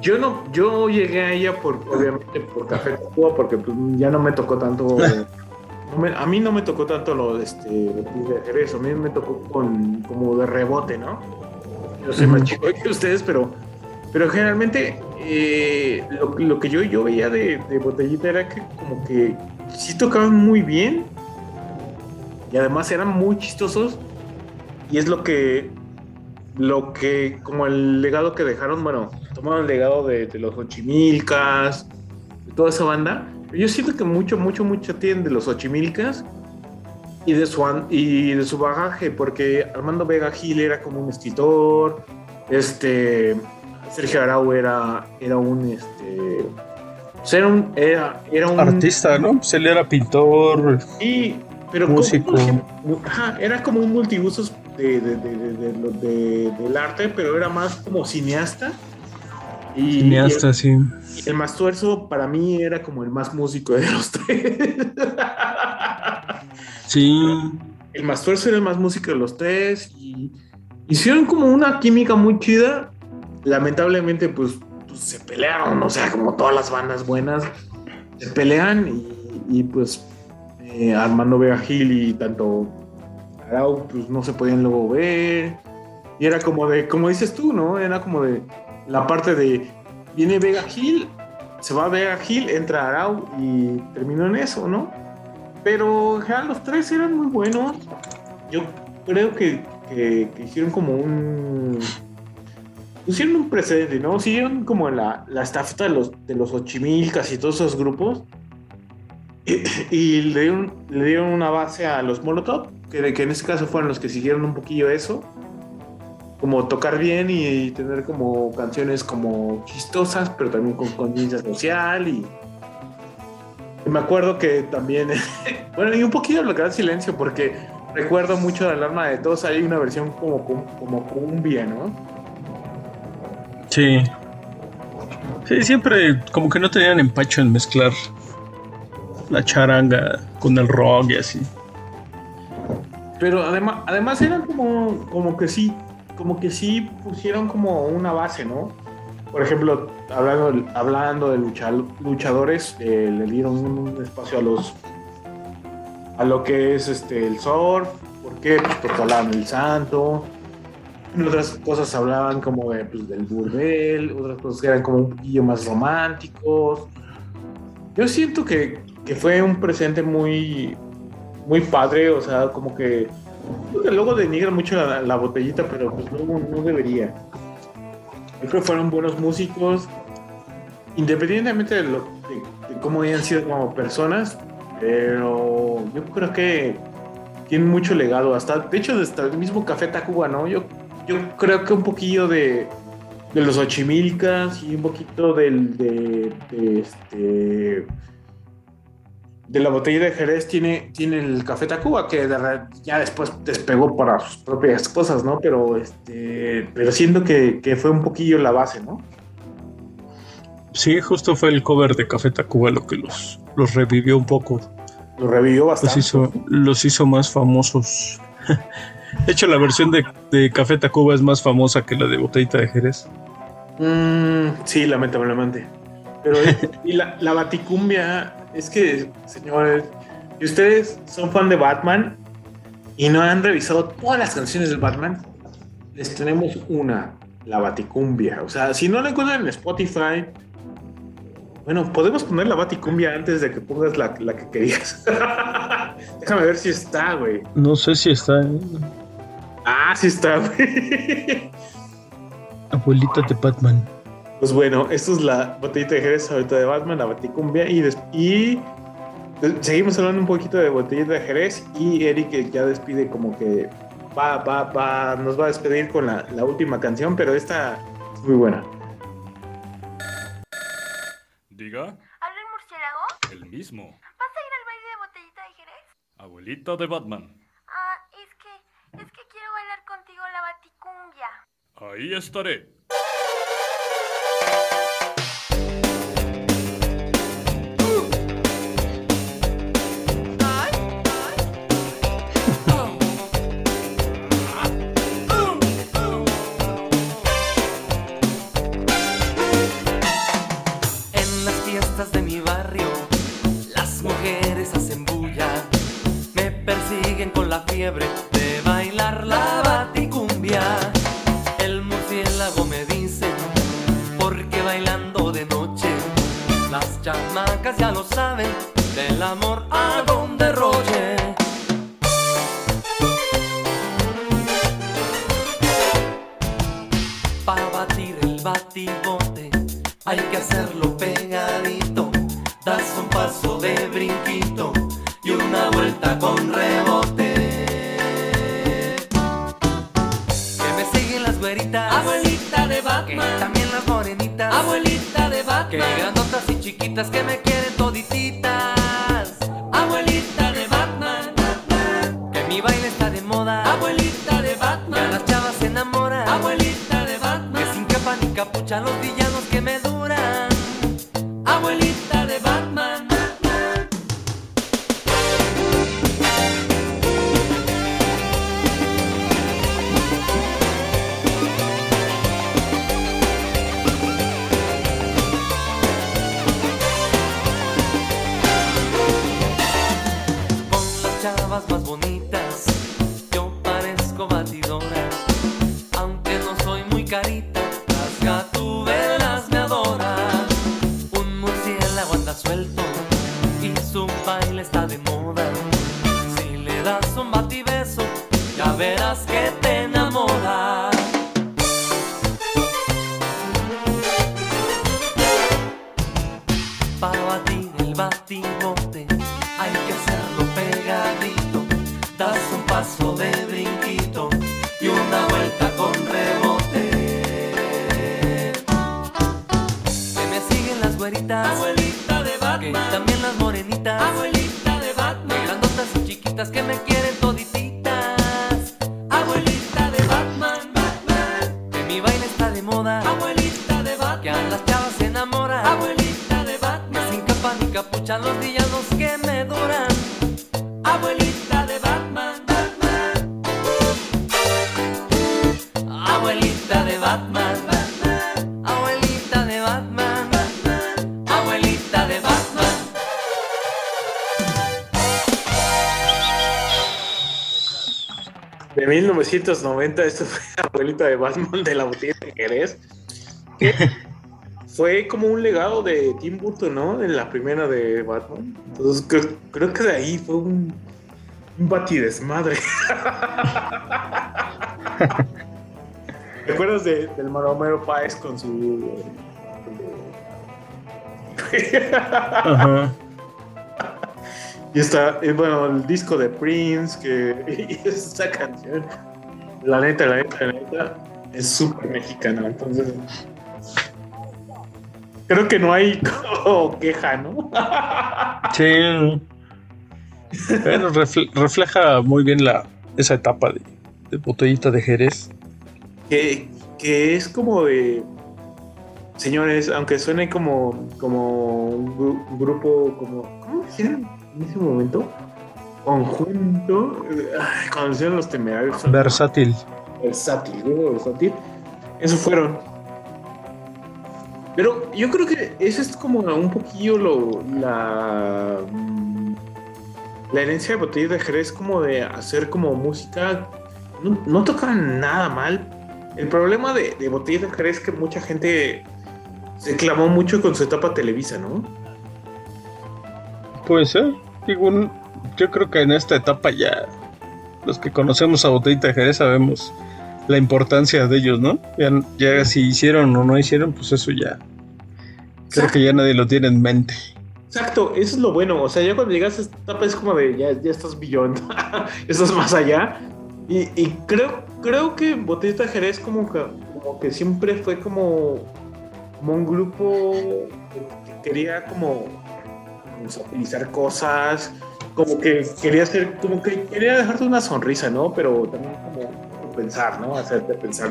Yo no, yo llegué a ella por, obviamente, por Café Tacuba, porque pues, ya no me tocó tanto. no me- a mí no me tocó tanto lo de este de Jerez, a mí me tocó con como de rebote, ¿no? Yo soy más chico que ustedes, pero, pero generalmente eh, lo, lo que yo, yo veía de, de botellita era que como que sí tocaban muy bien y además eran muy chistosos. Y es lo que lo que como el legado que dejaron bueno tomaron el legado de, de los Ochimilcas de toda esa banda. Yo siento que mucho mucho mucho tienen de los Ochimilcas y de su y de su bagaje porque Armando Vega Gil era como un escritor este Sergio Arau era era un este era un era, era un Artista, ¿no? Pues él era pintor, y, pero como- músico. Ajá, era como un multiusos de, de- de- del arte, pero era más como cineasta. Y, Cineasta, el, sí. y el más tuerzo para mí era como el más músico de los tres. Sí. el más tuerzo era el más músico de los tres y hicieron como una química muy chida. Lamentablemente, pues, pues, se pelearon, o sea, como todas las bandas buenas se pelean y, y, pues eh, Armando Vega Gil y tanto Arau, pues no se podían luego ver. Y era como de, como dices tú, ¿no? Era como de la parte de viene Vega Gil, se va Vega Gil, entra Arau y terminó en eso, ¿no? Pero general los tres eran muy buenos. Yo creo que, que- hicieron como un. Hicieron un precedente, ¿no? Siguieron como la, la estafeta de los, de los Ochimilcas y todos esos grupos. Y, le, dieron, una base a los Molotov, que, que en este caso fueron los que siguieron un poquillo eso. Como tocar bien y, tener como canciones como chistosas, pero también con conciencia social y, me acuerdo que también, bueno, y un poquito lo que silencio, porque recuerdo mucho de Alarma de Todos, hay una versión como, como cumbia, ¿no? Sí. Sí, siempre como que no tenían empacho en mezclar la charanga con el rock y así. Pero además, además eran como, como que sí, como que sí pusieron como una base, ¿no? Por ejemplo, hablando, hablando de lucha- luchadores, eh, le dieron un espacio a los a lo que es este el surf, ¿por qué? Pues porque hablaban del santo. Otras cosas hablaban como de, pues, del burdel, otras cosas que eran como un poquillo más románticos. Yo siento que, que fue un presente muy, muy padre, o sea, como que luego denigran mucho la, botellita, pero pues luego no debería. Yo creo que fueron buenos músicos, independientemente de cómo hayan sido como personas, pero yo creo que tienen mucho legado, hasta, de hecho, hasta el mismo Café Tacuba, ¿no? Yo, yo creo que un poquillo de, de los Ochimilcas y un poquito del, de, de este de la botella de Jerez tiene, tiene el Café Tacuba, que de re- ya después despegó para sus propias cosas, ¿no? Pero, este, pero siento que, que fue un poquillo la base, ¿no? Sí, justo fue el cover de Café Tacuba lo que los, los revivió un poco. Lo revivió bastante. Los hizo, los hizo más famosos. De hecho, la versión de, de Café Tacuba es más famosa que la de Botellita de Jerez. Mm, sí, lamentablemente. Pero y la, la baticumbia, es que, señores, si ustedes son fan de Batman y no han revisado todas las canciones del Batman, les tenemos una, la baticumbia. O sea, si no la encuentran en Spotify, bueno, podemos poner la baticumbia antes de que pongas la, la que querías. Déjame ver si está, güey. No sé si está. ¿eh? Ah, sí está, güey. Abuelita de Batman. Pues bueno, esto es la botellita de Jerez ahorita de Batman, la baticumbia y, y seguimos hablando un poquito de botellita de Jerez y Eric ya despide como que va, va, va, nos va a despedir con la, la última canción, pero esta es muy buena. Diga, ¿Habla el murciélago? el mismo. ¿Vas a ir al baile de botellita de Jerez? Abuelita de Batman. Ah, es que, es que quiero bailar contigo la baticumbia. Ahí estaré. De bailar la baticumbia. El murciélago me dice, porque bailando de noche, las chamacas ya lo saben, del amor hago un derroche. Para batir el batibote hay que hacerlo pegadito. Das un paso de brinquito y una vuelta con rebote. Que grandotas y chiquitas que me quieren todititas. Abuelita de Batman. Que mi baile está de moda. Abuelita de Batman. Que a las chavas se enamoran. Abuelita de Batman. Que sin capa ni capucha los villanos chavas más bonitas, 1990, esto fue la abuelita de Batman de la botella de Jerez. que fue como un legado de Tim Burton, ¿no? En la primera de Batman. Entonces creo, creo que de ahí fue un, un batidesmadre. ¿Te acuerdas de, del Maromero Páez con su... Ajá. Y está, eh, bueno, el disco de Prince, que y esa canción, la neta, la neta, la neta, es súper mexicana. Entonces, creo que no hay queja, ¿no? Sí. Bueno, refle- refleja muy bien la, esa etapa de, de botellita de Jerez. que, que es como de. Señores, aunque suene como, como un, gru- un grupo, como. ¿Cómo decían en ese momento? Conjunto. ay, Cuando decían los temerarios. Versátil. versátil, grupo versátil. Eso fueron. Pero yo creo que eso es como un poquillo lo, la, mm, la herencia de Botella de Jerez, como de hacer como música. No, no tocan nada mal. El problema de, de Botella de Jerez es que mucha gente se clamó mucho con su etapa Televisa, ¿no? Puede ser. Digo, yo creo que en esta etapa ya los que conocemos a Botellita de Jerez sabemos la importancia de ellos, ¿no? Ya, ya si hicieron o no hicieron, pues eso ya. Creo que ya nadie lo tiene en mente. Exacto, eso es lo bueno. O sea, ya cuando llegas a esta etapa es como de ya, ya estás beyond, estás más allá. Y, y creo, creo que Botellita Jerez como que, como que siempre fue como, como un grupo que quería como, como satirizar cosas, como que quería hacer, como que quería dejarte una sonrisa, ¿no? Pero también como, pensar, ¿no? Hacerte pensar.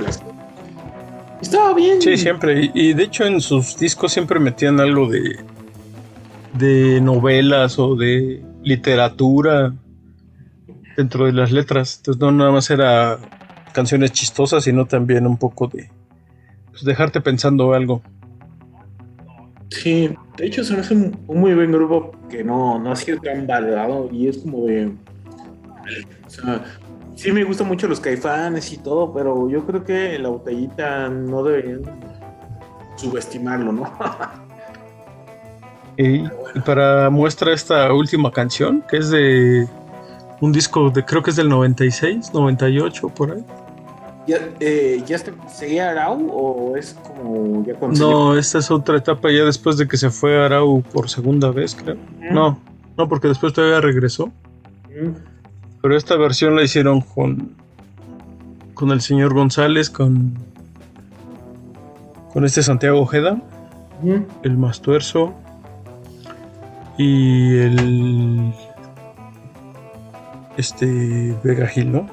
Estaba bien. Sí, siempre. Y, y de hecho en sus discos siempre metían algo de, de novelas o de literatura dentro de las letras. Entonces no nada más era canciones chistosas, sino también un poco de pues, dejarte pensando algo. Sí, de hecho se me hace un, muy buen grupo que no, no ha sido tan valorado y es como de... O sea, sí me gustan mucho los caifanes y todo, pero yo creo que la botellita no deberían subestimarlo, ¿no? Y, y para muestra esta última canción, que es de un disco de creo que es del 96, 98, por ahí. ¿Ya, eh, ¿ya está- seguía Arau o es como ya cuando No, esta es otra etapa ya después de que se fue Arau por segunda vez, creo. No, no, porque después todavía regresó. llevó? Pero esta versión la hicieron con con el señor González, con con este Santiago Ojeda, Mm. el Mastuerzo y el este Vega Gil, ¿no?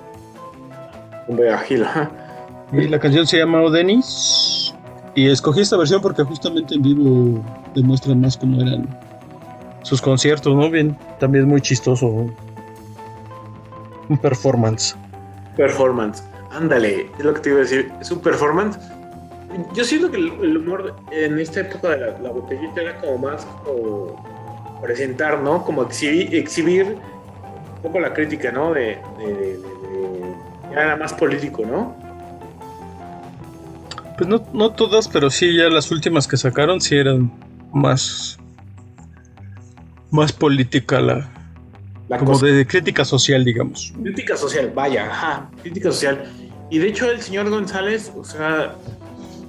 Un Vega Gil, ajá. Y la canción se llama Oh Denis. Y escogí esta versión porque justamente en vivo demuestran más cómo eran sus conciertos, ¿no? Bien, también muy chistoso. Un performance. Performance. Ándale, es lo que te iba a decir. Es un performance. Yo siento que el, el humor en esta época de la, la botellita era como más como presentar, ¿no? Como exhibir, exhibir un poco la crítica, ¿no? De, de- de- de- de- ya era más político, ¿no? Pues no, no todas, pero sí, ya las últimas que sacaron sí eran más. más política la. La como cosa. de crítica social, digamos. Crítica social, vaya, ajá, crítica social. Y de hecho el señor González, o sea,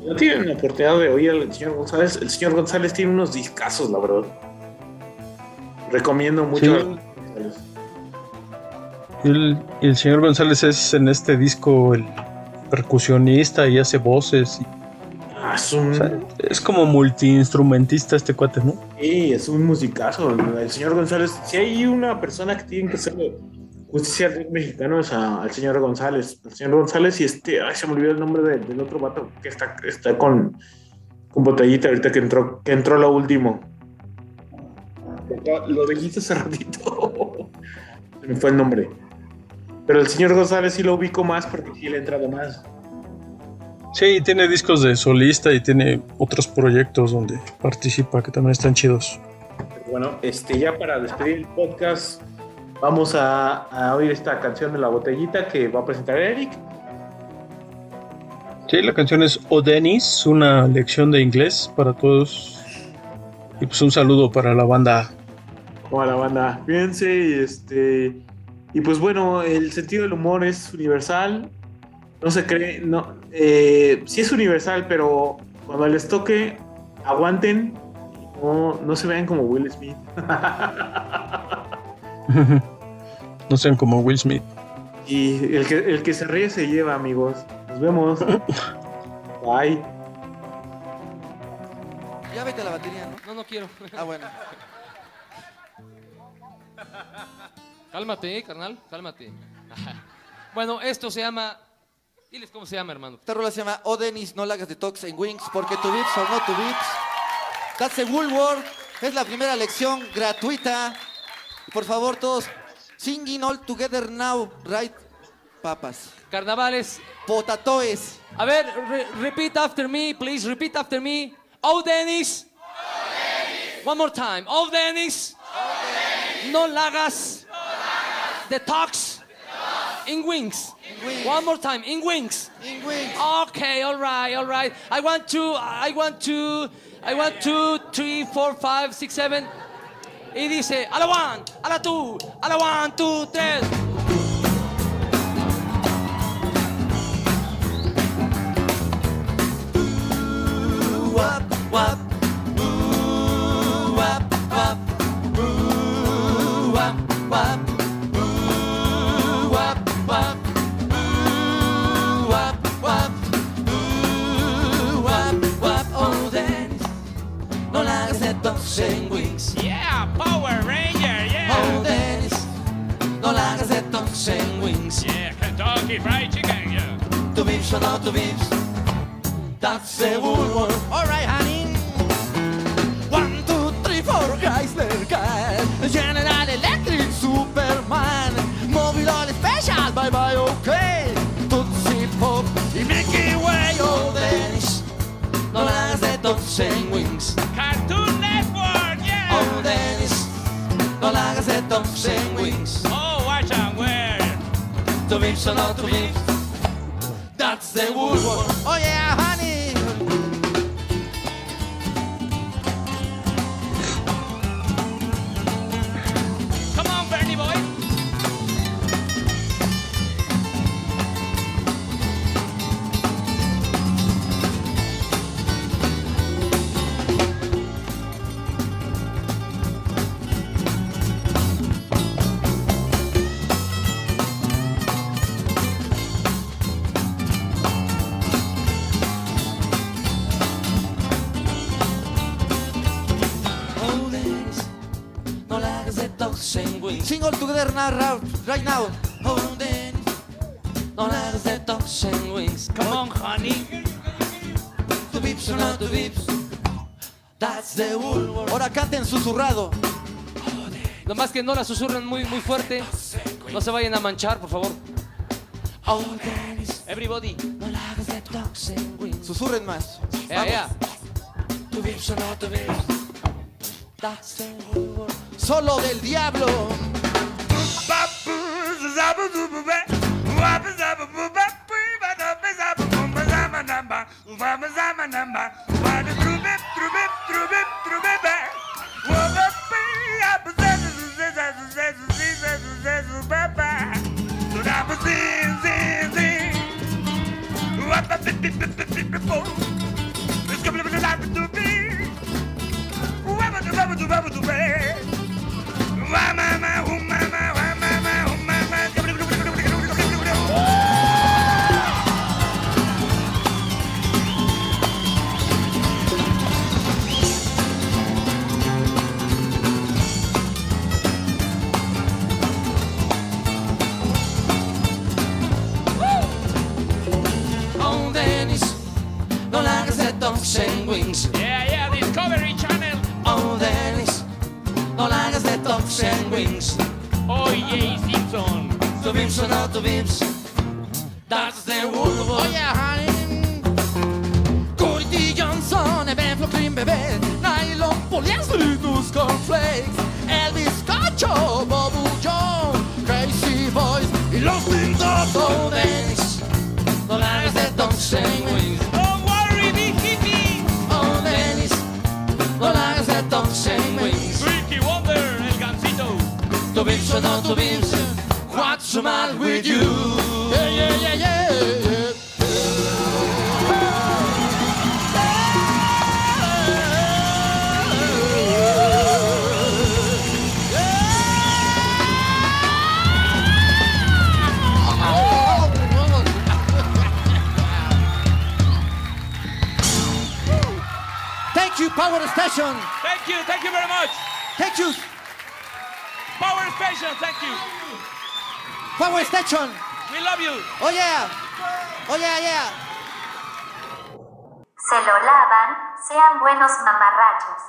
no tienen la oportunidad de oír al señor González. El señor González tiene unos discazos, la verdad. Recomiendo mucho. Sí. El, el señor González es en este disco el percusionista y hace voces. y- Ah, es un, o sea, es como multiinstrumentista este cuate, ¿no? sí, es un musicazo. El señor González, si hay una persona que tiene que ser justicia al mexicano es a- al señor González. El señor González y este, ay, se me olvidó el nombre del, del otro vato que está, está con, con botellita ahorita que entró, que entró lo último. Lo dijiste hace ratito. Se me fue el nombre. Pero el señor González sí lo ubico más porque sí le he entrado más. Sí, tiene discos de solista y tiene otros proyectos donde participa que también están chidos. Bueno, este, ya para despedir el podcast, vamos a, a oír esta canción de la botellita que va a presentar Eric. Sí, la canción es O Denis, una lección de inglés para todos. Y pues un saludo para la banda. Como a la banda. Fíjense, y este. Y pues bueno, el sentido del humor es universal. No se cree, no. Eh, sí es universal, pero cuando les toque, aguanten. No, no se vean como Will Smith. no sean como Will Smith. Y el que, el que se ríe se lleva, amigos. Nos vemos. Bye. Ya vete a la batería, ¿no? No, no quiero. Ah, bueno. Cálmate, eh, carnal, cálmate. Bueno, esto se llama. Diles cómo se llama, hermano. Esta rola se llama Oh Dennis, no la hagas de tox en Wings, porque tu vips o no tu vips. That's a Woolworth. Es la primera lección gratuita. Por favor, todos, singing all together now, right? Papas. Carnavales. Potatoes. A ver, re- repeat after me, please. Repeat after me. Oh, Dennis. One more time. Oh, Dennis. No lagas. The talks. In wings. One more time. In wings. In wings. Okay, all right, all right. I want to, I want to, I want two, three, four, five, six, seven. Y dice, a la one, a la two, a la one, two, tres. Wap, wap. Hagas de tox en Wings. Yeah, Kentucky Fried Chicken, yeah. Tu vips o no tu vips. That's the Woolworth. All right, honey. One, two, three, four, Chrysler Car. General Electric, Superman. Mobile All Special, bye bye, okay. Tootsie Pop y Mickey Way. Oh, Dennis, no la hagas de tox en Wings. Cartoon Network, yeah. Oh, Dennis, no la hagas de tox en Wings. Oh, watch out, where? Tu vips o no tu vips. That's the Woolworth. Oh, yeah, honey. Now, ra- right now. La hagas de tox en Wings. Come on, honey. Tu vips o no tu vips. That's the Woolworth. Ahora canten susurrado. Nomás que no la susurren muy, muy fuerte. No se vayan a manchar, por favor. Everybody. Susurren más. Yeah, yeah. The. Solo del diablo. Oh, vips o